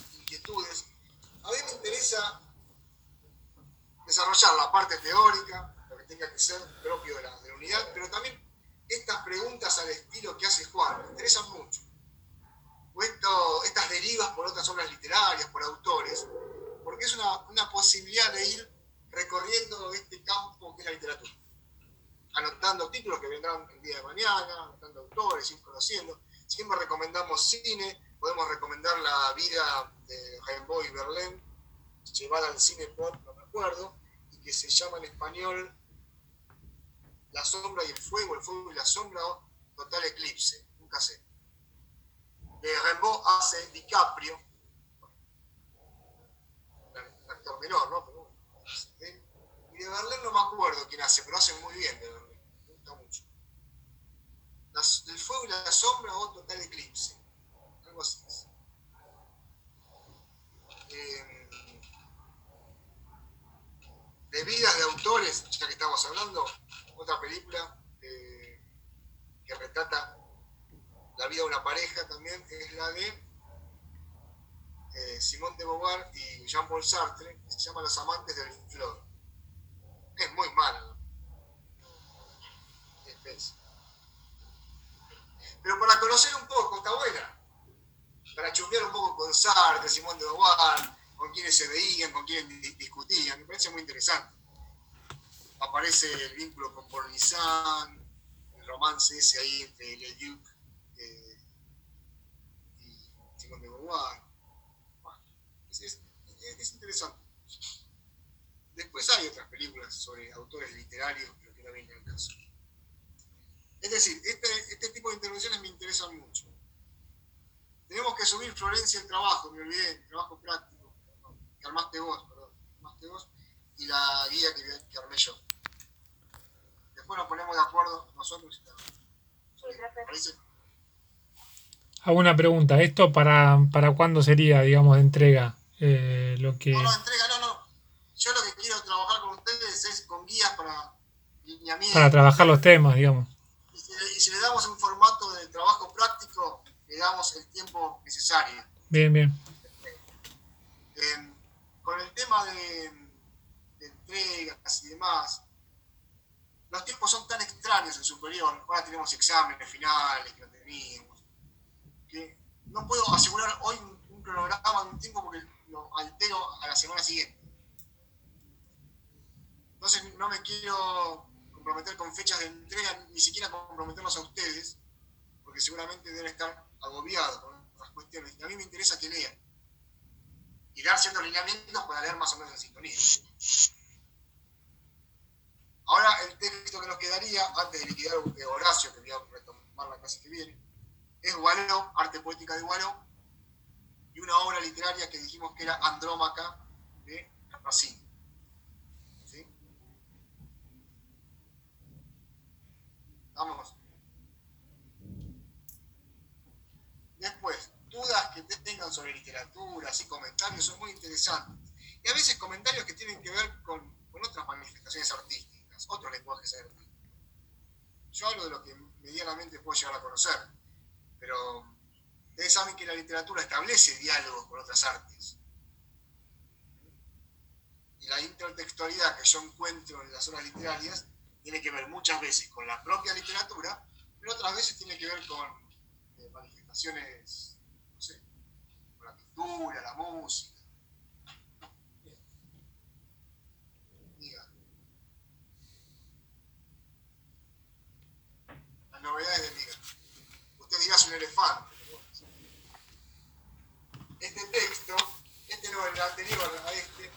Parte teórica, lo que tenga que ser propio de la, la unidad, pero también estas preguntas al estilo que hace Juan me interesan mucho. O esto- estas derivas por otras obras literarias, por autores, porque es una, una posibilidad de ir recorriendo este campo que es la literatura. Anotando títulos que vendrán el día de mañana, anotando autores, ir conociendo. Siempre recomendamos cine, podemos recomendar la vida de Rimbaud y Verlaine, llevada al cine pop, y que se llama en español La sombra y el fuego, el fuego y la sombra, o Total Eclipse, nunca sé. De Rimbaud hace DiCaprio, un actor menor, ¿no? Y de Verlaine no me acuerdo quién hace, pero hace muy bien de Verlaine, me gusta mucho. El fuego y la sombra o Total Eclipse, algo así. Eh, de vidas de autores, ya que estamos hablando, otra película eh, que retrata la vida de una pareja también es la de eh, Simone de Beauvoir y Jean-Paul Sartre, que se llama Los amantes del flor. Es muy mala. Es pésima. Pero para conocer un poco, está buena. Para chumbear un poco con Sartre, Simone de Beauvoir, con quienes se veían, con quienes di- discutían. Me parece muy interesante. Aparece el vínculo con Bornisan, el romance ese ahí entre Le Duc eh, y Simone de Beauvoir. Es, es- es interesante. Después hay otras películas sobre autores literarios, pero que no vienen al caso. Es decir, este, este tipo de intervenciones me interesan mucho. Tenemos que subir, Florencia, el trabajo, me olvidé, el trabajo práctico, armaste vos, perdón, armaste vos, y la guía que, que armé yo. Después nos ponemos de acuerdo nosotros y tal. Hago una pregunta. ¿Esto para, para cuándo sería, digamos, de entrega? Eh, lo que... No, no, entrega, no, no. Yo lo que quiero trabajar con ustedes es con guías para lineamientos. Para trabajar los temas, digamos. Y si, le- y si le damos un formato de trabajo práctico, le damos el tiempo necesario. Bien, bien. Eh, con el tema de, entregas y demás, los tiempos son tan extraños en superior. Ahora tenemos exámenes finales que no teníamos. Que no puedo asegurar hoy un, cronograma de un tiempo porque lo altero a la semana siguiente. Entonces no me quiero comprometer con fechas de entrega, ni siquiera comprometerlos a ustedes, porque seguramente deben estar agobiados con otras cuestiones. A mí me interesa que lean y dar ciertos lineamientos para leer más o menos en sintonía. Ahora el texto que nos quedaría, antes de liquidar Horacio, que voy a retomar la clase que viene, es Gualó, Arte Poética de Gualó, y una obra literaria que dijimos que era Andrómaca de Racine. ¿Sí? Vamos. Después, dudas que te tengan sobre literatura, así comentarios, son muy interesantes. Y a veces comentarios que tienen que ver con, con otras manifestaciones artísticas, otros lenguajes artísticos. Yo hablo de lo que medianamente puedo llegar a conocer, pero ustedes saben que la literatura establece diálogos con otras artes. Y la intertextualidad que yo encuentro en las obras literarias tiene que ver muchas veces con la propia literatura, pero otras veces tiene que ver con eh, manifestaciones, la música. Diga. Las novedades de Miga. Usted es un elefante. Este texto, este no, el anterior a este,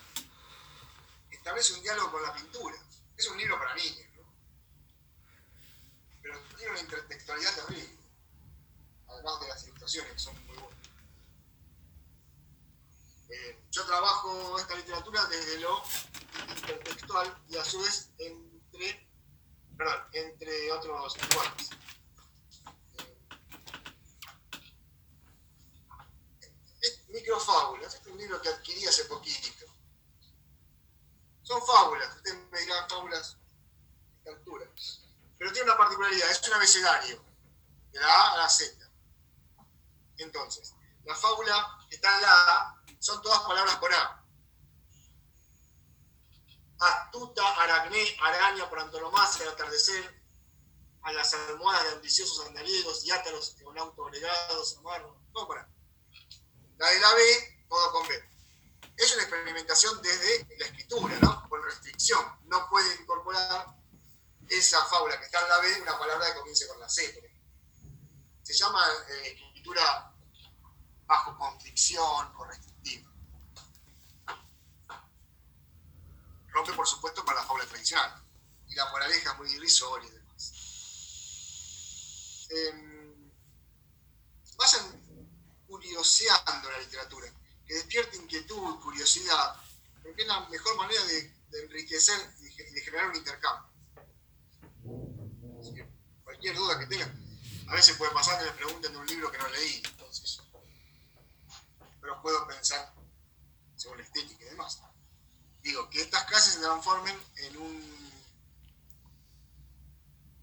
establece un diálogo con la pintura. Es un libro para niños, ¿no? Pero tiene una intertextualidad terrible además de las ilustraciones, que son muy buenas. Eh, yo trabajo esta literatura desde lo intertextual y a su vez entre, perdón, entre otros lenguajes. Eh, Microfábulas, es un libro que adquirí hace poquito. Son fábulas, usted me dirá fábulas de altura. Pero tiene una particularidad, es un abecedario, de la A a la Z. Entonces, la fábula está en la A son todas palabras con A. astuta aracné, araña por antonomasia al atardecer, a las almohadas de ambiciosos andariegos y átaros con autolegados amarros. No, para. La de la B, todo con B. Es una experimentación desde la escritura. Con restricción. No puede incorporar esa fábula que está en la B una palabra que comience con la C. Se llama eh, escritura bajo constricción o restrictiva. Rompe, por supuesto, con la fábula tradicional. Y la moraleja es muy irrisoria y demás. Em, vayan curioseando la literatura, que despierte inquietud, curiosidad, porque es la mejor manera de, enriquecer y de, de generar un intercambio. Así que cualquier duda que tengan, a veces puede pasar que me pregunten de un libro que no leí, entonces, pero puedo pensar según la estética y demás. Digo, que estas clases se transformen en un,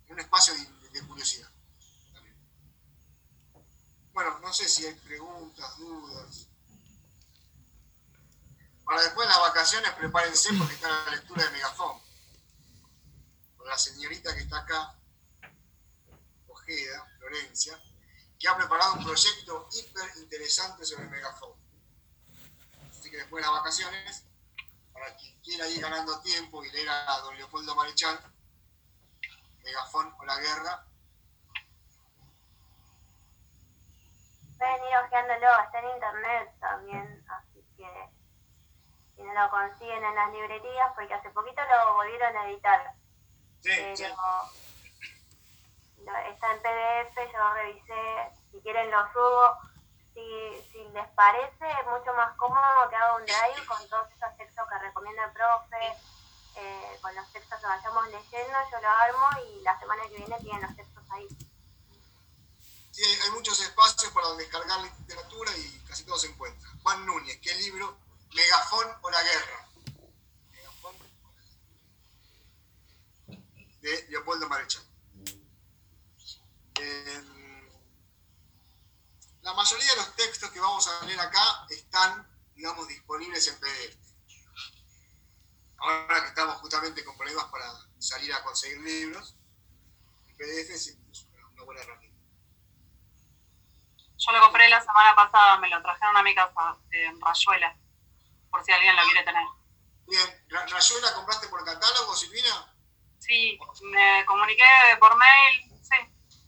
en un espacio de, curiosidad. Bueno, no sé si hay preguntas, dudas. Para después de las vacaciones, prepárense porque está la lectura de Megafón. Con la señorita que está acá, Ojeda, Florencia, que ha preparado un proyecto hiper interesante sobre Megafón. Así que después de las vacaciones, para quien quiera ir ganando tiempo y leer a don Leopoldo Marechal, Megafón o la guerra, Pueden ir ojeándolo, está en internet también, así que si no lo consiguen en las librerías, porque hace poquito lo volvieron a editar, sí, pero sí. lo- está en PDF, yo revisé, si quieren lo subo, si, les parece es mucho más cómodo que haga un drive con todos esos textos que recomienda el profe, eh, con los textos que vayamos leyendo, yo lo armo y la semana que viene tienen los textos ahí. Sí, hay- muchos espacios para descargar literatura y casi todo se encuentra. Juan Núñez, ¿qué libro? Megafón o la guerra. Megafón. De Leopoldo Marechal. Eh, la mayoría de los textos que vamos a leer acá están, digamos, disponibles en PDF. Ahora que estamos justamente con problemas para salir a conseguir libros, el PDF es una, buena herramienta. Yo lo compré la semana pasada, me lo trajeron a mi casa en Rayuela, por si alguien lo quiere tener. Bien, Ra- ¿Rayuela compraste por catálogo, Silvina? Sí, me comuniqué por mail, sí,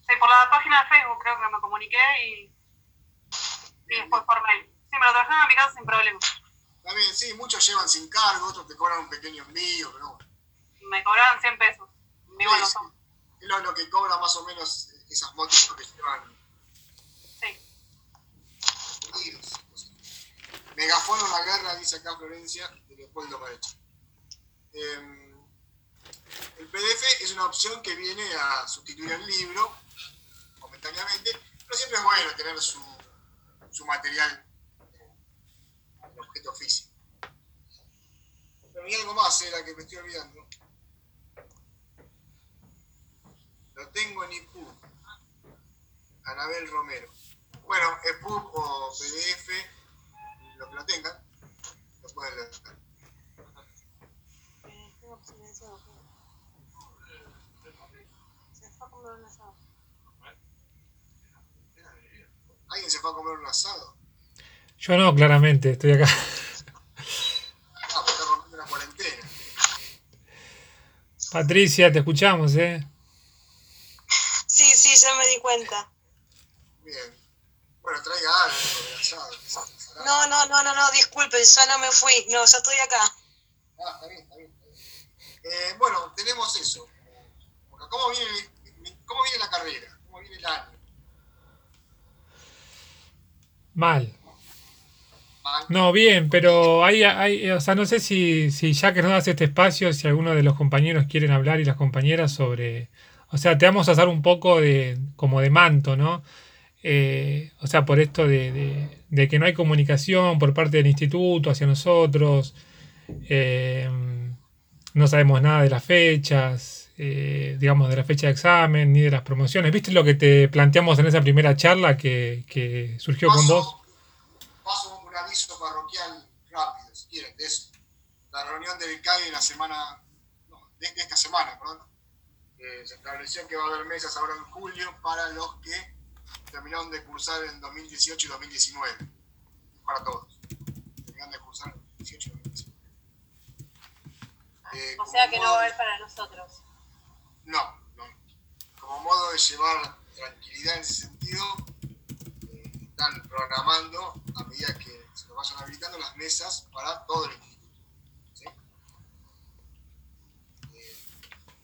sí, por la página de Facebook creo que me comuniqué y, y después por mail. Sí, me lo trajeron a mi casa sin problema. Bien, sí, muchos llevan sin cargo, otros te cobran un pequeño envío, pero bueno. Me cobraron 100 pesos. Sí, no sí. Es lo, lo que cobra más o menos esas motos que llevan Sí. Megafono la guerra, dice acá Florencia, de Leopoldo Parecha. Eh, el PDF es una opción que viene a sustituir el libro momentáneamente, pero siempre es bueno tener su, su material eh, en objeto físico. Pero hay algo más, era que me estoy olvidando. Lo tengo en EPUB. Anabel Romero. Bueno, EPUB o PDF, lo que lo tengan, lo pueden leer. ¿Alguien se fue a comer un asado? Yo no, claramente, estoy acá. Ah, pues está rompiendo la cuarentena. Patricia, te escuchamos, ¿eh? Sí, sí, ya me di cuenta. Bien. Bueno, traiga algo del asado. No, no, no, no, no, disculpen, ya no me fui. No, ya estoy acá. Ah, está bien, está bien. está bien. Eh, bueno, tenemos eso. ¿Cómo viene, ¿Cómo viene la carrera? ¿Cómo viene el año? Mal. Mal. No, bien, pero hay, hay, o sea, no sé si, si ya que nos das este espacio, si alguno de los compañeros quieren hablar y las compañeras sobre, o sea, te vamos a hacer un poco de, como de manto, ¿no? Eh, o sea, por esto de, de- de que no hay comunicación por parte del instituto hacia nosotros, eh, no sabemos nada de las fechas, eh, digamos, de la fecha de examen, ni de las promociones. ¿Viste lo que te planteamos en esa primera charla que, que surgió con vos? Paso un aviso parroquial rápido, si quieren, de eso. La, reunión del CAI en la semana, no, de, de esta semana, perdón, eh, se estableció que va a haber mesas ahora en julio para los que terminaron de cursar en 2018 y 2019. Para todos. Terminaron de cursar en 2018 y 2019. Eh, O sea que no va a de- haber para nosotros. No, no. Como modo de llevar tranquilidad en ese sentido, eh, están programando a medida que se nos vayan habilitando las mesas para todo el instituto. ¿sí? Eh,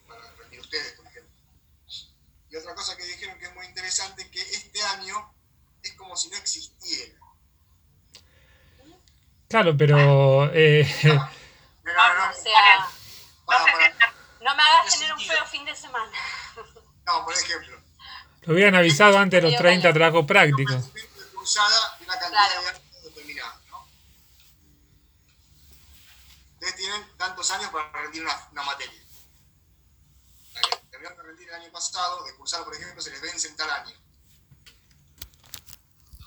para rendir ustedes, por ejemplo. Y otra cosa que dijeron que es muy interesante, que este año es como si no existiera. Claro, pero eh, No, no, no, O sea, para, para. No me hagas ¿Qué tener un feo fin de semana. No, por ejemplo, lo hubieran avisado antes de los 30 trabajos prácticos. conocimiento de cursada y una cantidad Claro. de años determinada, ¿no? Ustedes tienen tantos años para rendir una, una materia. La que terminaron de rendir el año pasado, de cursar, por ejemplo, se les vence en tal año.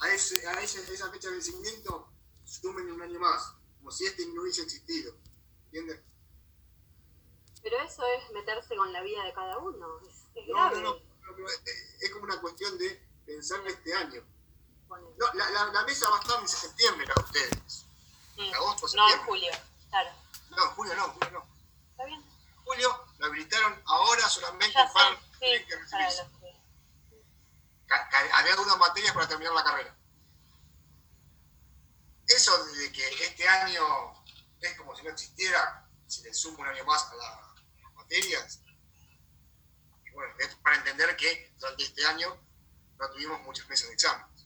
A, ese, a ese- esa fecha de vencimiento, sumen un año más, como si este no hubiese existido. ¿Entienden? Pero eso es meterse con la vida de cada uno. Es, es No, grave. no, no, es- como una cuestión de pensar este año. No, la, la, la mesa va a estar en septiembre, de ustedes. Mm. agosto, No, en septiembre. julio. Claro. No, julio no, julio no. ¿Está bien? En julio lo habilitaron ahora solamente Ya para tienen que Sí, para que... Había algunas materias para terminar la carrera. Eso de que este año es como si no existiera, si le sumo un año más a la- materias, y bueno, es para entender que durante este año no tuvimos muchas mesas de exámenes.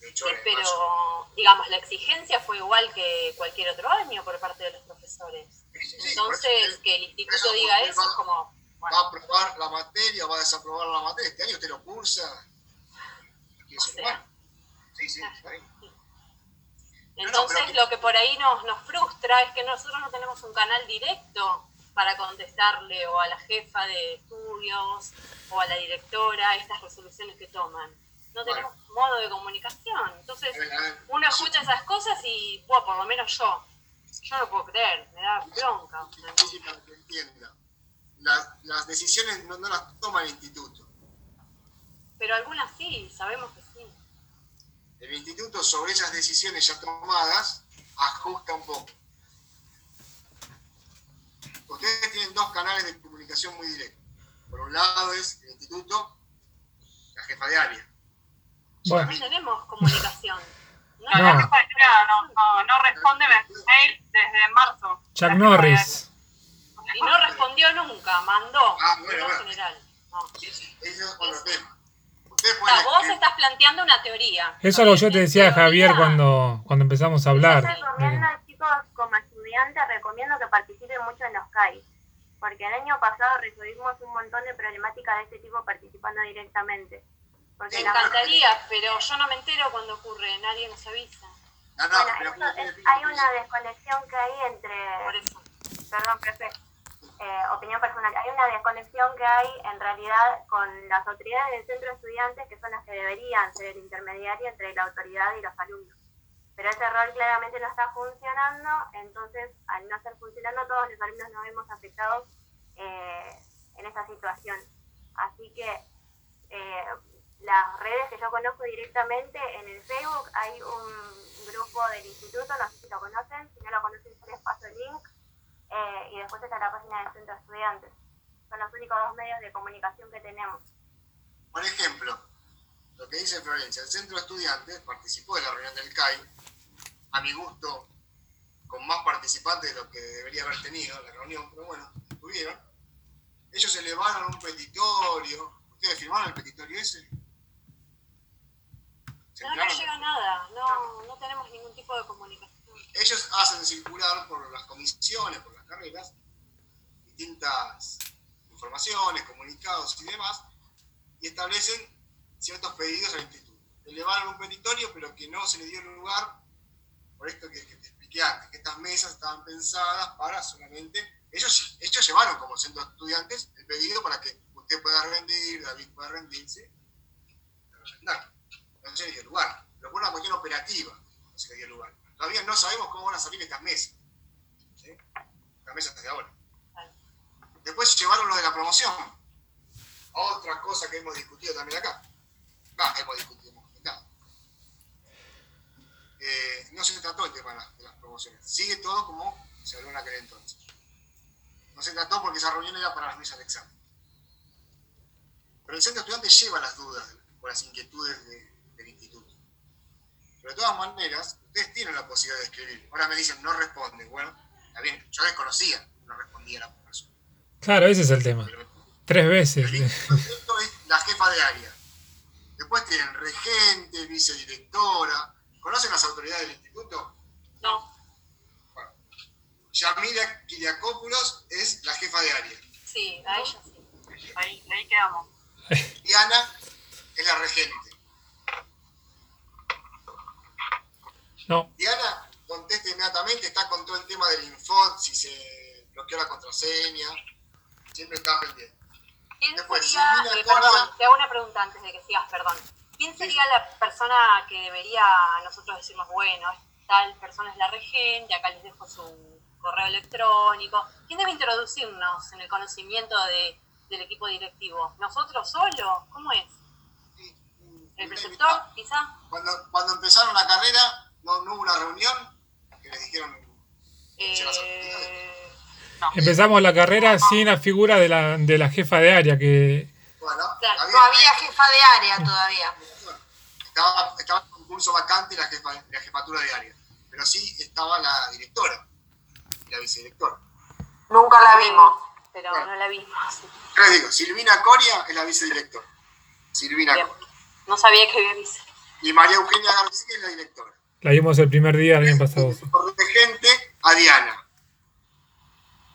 De hecho, Sí, en pero mayo- digamos, la exigencia fue igual que cualquier otro año por parte de los profesores. Sí, sí, Entonces, eso que el eso instituto diga eso va- es como, va a aprobar la materia, va a desaprobar la materia. Este año usted lo cursa. y eso O sea. bueno. Sí, sí, está bien. entonces lo que por ahí nos, nos frustra es que nosotros no tenemos un canal directo para contestarle o a la jefa de estudios o a la directora estas resoluciones que toman. No Bueno. tenemos modo de comunicación. Entonces, uno escucha esas cosas y, bueno, por lo menos yo, yo no puedo creer, me da bronca. difícil para que entienda. La- las decisiones no, no las toma el instituto. Pero algunas sí, sabemos que sí. El instituto sobre esas decisiones ya tomadas ajusta un poco. Ustedes tienen dos canales de comunicación muy directos. Por un lado es el instituto, la jefa de área. Bueno, No tenemos comunicación. No, la jefa de área no, no, no responde mail desde marzo. Chuck Norris. Y no respondió nunca, mandó. Ah, bueno, bueno. general. No. Ese es otro tema. Vos estás planteando una teoría. Eso es lo que yo te decía, Javier, cuando, cuando empezamos a hablar. Recomiendo, que participen mucho en los CAI. Porque el año pasado resolvimos un montón de problemáticas de este tipo participando directamente. Porque Me la- encantaría, pero yo no me entero cuando ocurre, nadie nos avisa. No, no, bueno, pero eso ustedes es- tienen hay una desconexión que hay Por entre, eso. perdón, profe, eh, opinión personal, hay una desconexión que hay en realidad con las autoridades del centro de estudiantes que son las que deberían ser el intermediario entre la autoridad y los alumnos. Pero ese rol claramente no está funcionando, entonces al no estar funcionando todos los alumnos nos vemos afectados eh, en esta situación. Así que eh, las redes que yo conozco directamente en el Facebook hay un grupo del instituto, no sé si lo conocen, si no lo conocen yo les paso el link, eh, y después está la página del centro de estudiantes. Son los únicos dos medios de comunicación que tenemos. Por ejemplo, lo que dice Florencia, el centro de estudiantes participó de la reunión del CAI, a mi gusto, con más participantes de lo que debería haber tenido la reunión, pero bueno, tuvieron. Ellos elevaron un petitorio. ¿Ustedes firmaron el petitorio ese? ¿Se No, no llega nada, no, no tenemos ningún tipo de comunicación. ellos hacen circular por las comisiones, por las carreras, distintas informaciones, comunicados y demás, y establecen ciertos pedidos al instituto. Elevaron un petitorio, pero que no se le dio lugar, por esto que, que te expliqué antes, que estas mesas estaban pensadas para solamente... Ellos, ellos llevaron como centro de estudiantes el pedido para que usted pueda rendir, David pueda rendirse, no se le dio lugar, pero por una cuestión operativa no se le dio lugar. Todavía no sabemos cómo van a salir estas mesas. las mesas de ahora. Después llevaron lo de la promoción. Otra cosa que hemos discutido también acá. Va, hemos discutido. Eh, no se trató el tema de las, de las promociones. Sigue todo como se habló en aquel entonces. No se trató porque esa reunión era para las mesas de examen. Pero el centro estudiante lleva las dudas o las inquietudes de- del instituto. Pero de todas maneras, ustedes tienen la posibilidad de escribir. Ahora me dicen, no responde. Bueno, está bien, yo desconocía, no respondía la persona. Claro, ese es el tema. Pero Tres veces. el instituto es la jefa de área. Después tienen regente, vicedirectora. ¿Conocen las autoridades del instituto? No, Bueno, Yamila Kiriakopoulos es la jefa de área. sí, a ella sí. Ahí, ahí quedamos. Diana es la regente. No, Diana contesta inmediatamente, está con todo el tema del info, si se bloqueó la contraseña, siempre está pendiente. ¿Quién Después, sería, Silvina eh, perdón, te hago una pregunta antes de que sigas, perdón. ¿Quién sería la persona que debería nosotros decirnos, bueno, tal persona es la regente, acá les dejo su correo electrónico? ¿Quién debe introducirnos en el conocimiento de- del equipo directivo? ¿Nosotros solo? ¿Cómo es? ¿El preceptor, quizá? Cuando, cuando empezaron la carrera, no, no hubo una reunión que les dijeron Eh, empezamos la carrera sin la figura de la, de la jefa de área, que Bueno, Claro, había- No había jefa de área todavía. estaba, estaba en concurso vacante la, jefa, la jefatura de área, pero sí estaba la directora y la vicedirectora. Nunca la vimos. pero Bueno. no la vimos. Yo les digo, Silvina Coria es la vicedirectora. Silvina Bien. Coria. No sabía que había visto. Y María Eugenia García es la directora. la vimos el primer día del año pasado. Regente a Diana.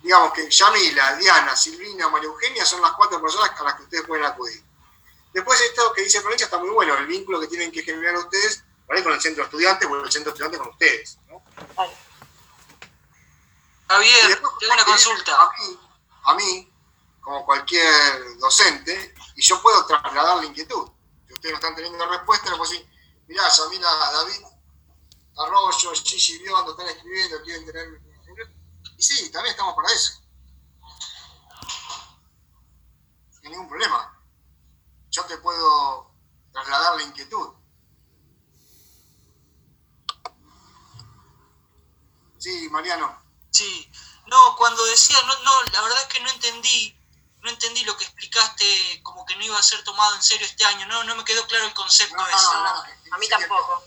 Digamos que Yamila, Diana, Silvina, María Eugenia son las cuatro personas a las que ustedes pueden acudir. Después esto que dice Florencia está muy bueno, el vínculo que tienen que generar ustedes, ahí con el centro estudiante o el centro estudiante con ustedes. ¿no? Vale. Javier, después, tengo una a consulta. mí, a mí, como cualquier docente, y yo puedo trasladar la inquietud. Si ustedes no están teniendo respuesta, le puedo decir, mirá, Yamila, David, Arroyo, Gigi Biondo están escribiendo, quieren tener... Y sí, también estamos para eso. Sin ningún problema. Yo te puedo trasladar la inquietud. Sí, Mariano. Sí, no, cuando decía, no, no, la verdad es que no entendí, no entendí lo que explicaste, como que no iba a ser tomado en serio este año, no, no me quedó claro el concepto No, no, ese. no, no, A mí tampoco.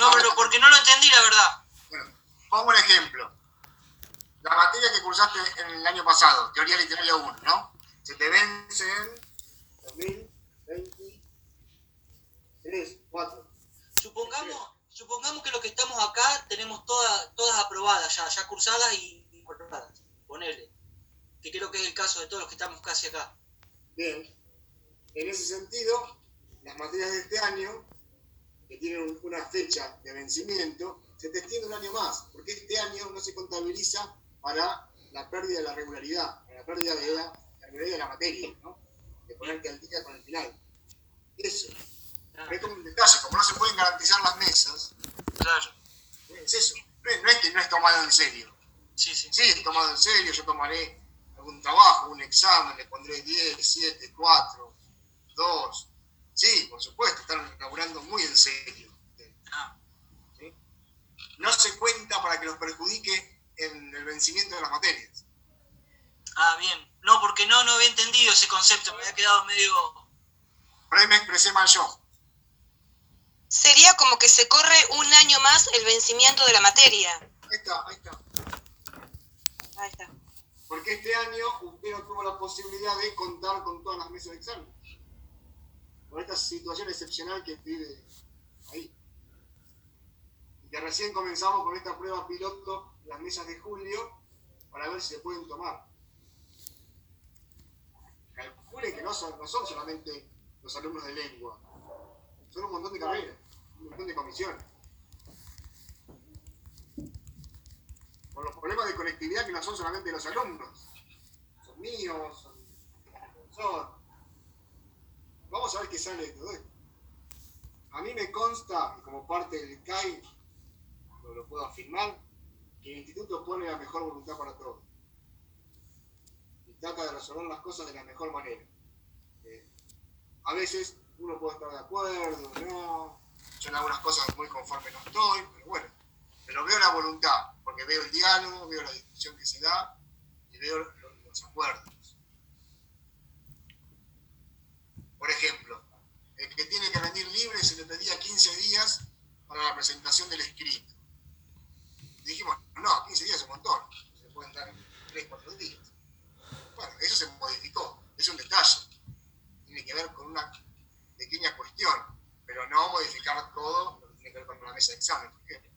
No, pero porque no lo entendí, la verdad. Bueno, pongo un ejemplo. La materia que cursaste en el año pasado, teoría literaria 1, ¿no? Se te vence en 2023, 4. Supongamos, supongamos que los que estamos acá tenemos todas, todas aprobadas ya, ya cursadas y y aprobadas. Ponele. Que creo que es el caso de todos los que estamos casi acá. Bien. En ese sentido, las materias de este año, que tienen un- una fecha de vencimiento, se te extiende un año más, porque este año no se contabiliza para la pérdida de la regularidad, para la pérdida de la, la regularidad de la materia, ¿no? De ponerte al día con el final. Eso. Es como un detalle, como no se pueden garantizar las mesas, Claro, es eso. No es, no es que no es tomado en serio. sí, sí. Sí, es tomado en serio, yo tomaré algún trabajo, un examen, le pondré 10, 7, 4, 2. Sí, por supuesto, están laburando muy en serio. Ah, ¿sí? No se cuenta para que los perjudique en el vencimiento de las materias. ah, bien. No, porque no, no había entendido ese concepto, me había quedado medio... Por ahí me expresé mal yo. Sería como que se corre un año más el vencimiento de la materia. Ahí está, ahí está. Ahí está. Porque este año usted no tuvo la posibilidad de contar con todas las mesas de examen. Por esta situación excepcional que vive ahí. Y que recién comenzamos con esta prueba piloto, las mesas de julio, para ver si se pueden tomar. Calculen que no son, no son solamente los alumnos de lengua, son un montón de carreras, un montón de comisiones. Por los problemas de conectividad que no son solamente los alumnos, son míos, son profesor. Vamos a ver qué sale de todo esto. A mí me consta, y como parte del CAI, lo puedo afirmar, el instituto pone la mejor voluntad para todos. trata de resolver las cosas de la mejor manera. Eh, a veces uno puede estar de acuerdo, no. Yo algunas cosas muy conforme no estoy, pero bueno. Pero veo la voluntad, porque veo el diálogo, veo la discusión que se da y veo los, los acuerdos. Por ejemplo, el que tiene que rendir libre se le pedía 15 días para la presentación del escrito. Dijimos, no, 15 días es un montón, se pueden dar 3, 4 días. Bueno, eso se modificó, es un detalle. Tiene que ver con una pequeña cuestión, pero no modificar todo lo que tiene que ver con la mesa de examen, por ejemplo.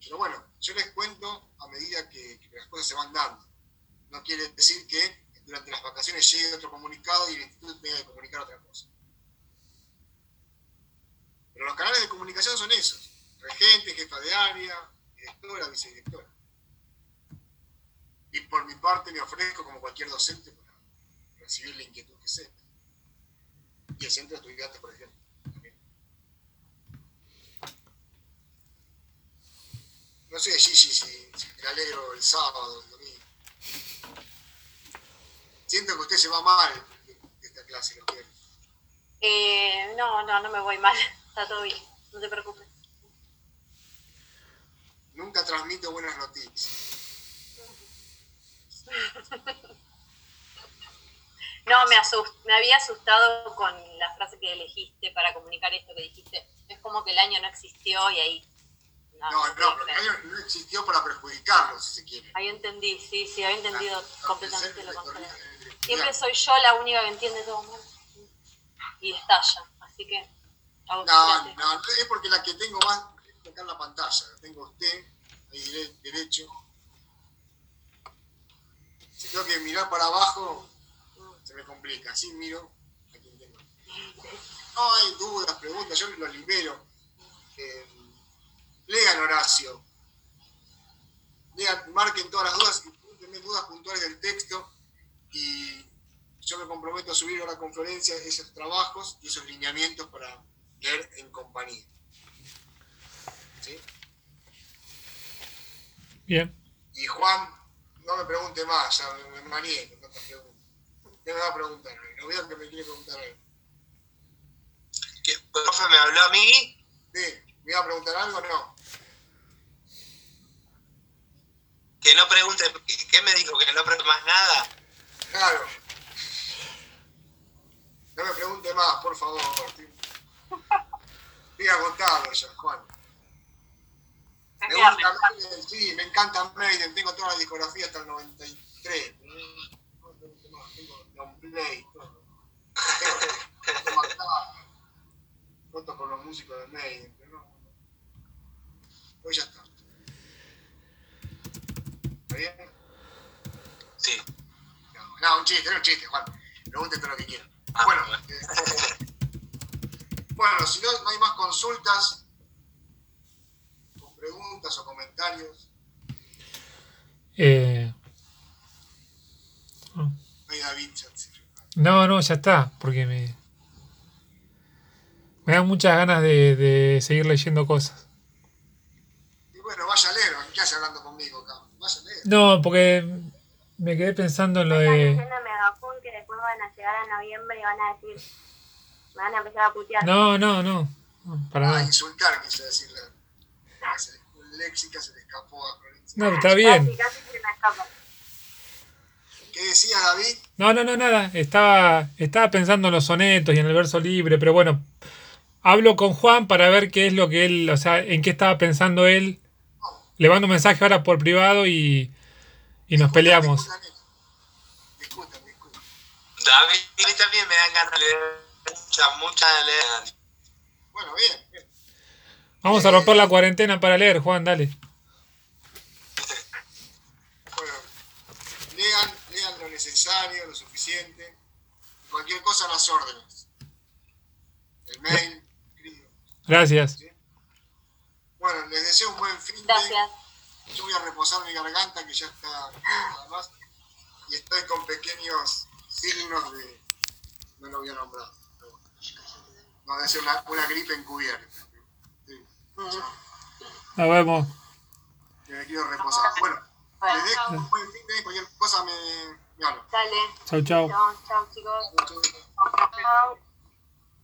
Pero bueno, yo les cuento a medida que, que las cosas se van dando. No quiere decir que durante las vacaciones llegue otro comunicado y el instituto tenga que comunicar otra cosa. Pero los canales de comunicación son esos. Regente, jefa de área, directora, vicedirectora. Y por mi parte me ofrezco como cualquier docente para recibir la inquietud que sea. Y el centro de estudiantes, por ejemplo. No sé, Gigi, si, si me alegro el sábado, el domingo. Siento que usted se va mal de esta clase, viernes. Eh, no, no, no me voy mal. Está todo bien. No te preocupes. Nunca transmito buenas noticias. No, me, asust me había asustado con la frase que elegiste para comunicar esto que dijiste. Es como que el año no existió y ahí. No, no, pero el año no existió para perjudicarlo, si se quiere. Ahí entendí, sí, sí, había entendido Ah, completamente lo contrario. Siempre soy yo la única que entiende todo mal. Y estalla, así que No, que no, es porque la que tengo más acá en la pantalla. La tengo usted, ahí derecho. Si tengo que mirar para abajo, se me complica. Así miro a quien tengo. No hay dudas, preguntas, yo los libero. Eh, lean Horacio. Lean, marquen todas las dudas y pregúntenme dudas puntuales del texto. Y yo me comprometo a subir ahora con Florencia esos trabajos y esos lineamientos para leer en compañía. Bien. Y Juan, no me pregunte más, ya me, me manié con tantas preguntas. ¿Qué me va a preguntar? No veo que me quiere preguntar algo. ¿Qué, profe me habló a mí? Sí, ¿me iba a preguntar algo o no? Que no pregunte, ¿qué, me dijo? ¿Que no pregunte más nada? Claro. No me pregunte más, por favor. Estoy, estoy agotado ya, Juan. Me gusta Maiden, sí, me encanta Maiden, tengo toda la discografía hasta el 93. No tengo más, tengo long play, todo. Fotos con los músicos de Maiden, pero no. Pues ya está. ¿Está bien? Sí. No, no, un chiste, no un chiste, Juan. Pregunte todo lo que quieran. Ah, Bueno, bueno. eh, bueno, si no, no hay más consultas, preguntas o comentarios, Eh, sí. no, no, ya está, porque me, me dan muchas ganas de, de seguir leyendo cosas. Y bueno, vaya a leer, ¿qué hace hablando conmigo acá? Vaya a leer. No, porque me quedé pensando en lo Están de... que después van a llegar a noviembre y van a decir, me van a empezar a putear. No, no, no, no, para Ah, nada. insultar, quise decirle. Se- Léxica se le escapó a Florencia. No, está bien. Casi, casi se me escapa. ¿Qué decías, David? No, no, no, nada. Estaba, estaba pensando en los sonetos y en el verso libre, pero bueno, hablo con Juan para ver qué es lo que él, o sea, en qué estaba pensando él. Le mando un mensaje ahora por privado y, y nos peleamos. Discutan, discutan, discutan. David, a mí también me dan ganas de leer. Mucha, mucha de leer. Bueno, bien. Vamos a romper la cuarentena para leer, Juan, dale. Bueno, lean, lean lo necesario, lo suficiente. Cualquier cosa a las órdenes. El mail, escribo. Gracias. Bueno, les deseo un buen fin de. Gracias. Yo voy a reposar mi garganta que ya está nada más. Y estoy con pequeños signos de. No lo voy a nombrar. pero. No, debe ser una, una gripe encubierta. Nos vemos. Que me quiero reposar. Bueno, Bueno, les dejo un buen fin de. Cualquier cosa me, Me hablan. Dale. Chau, chau. Chao, chao chicos. Chau, chau. Chao.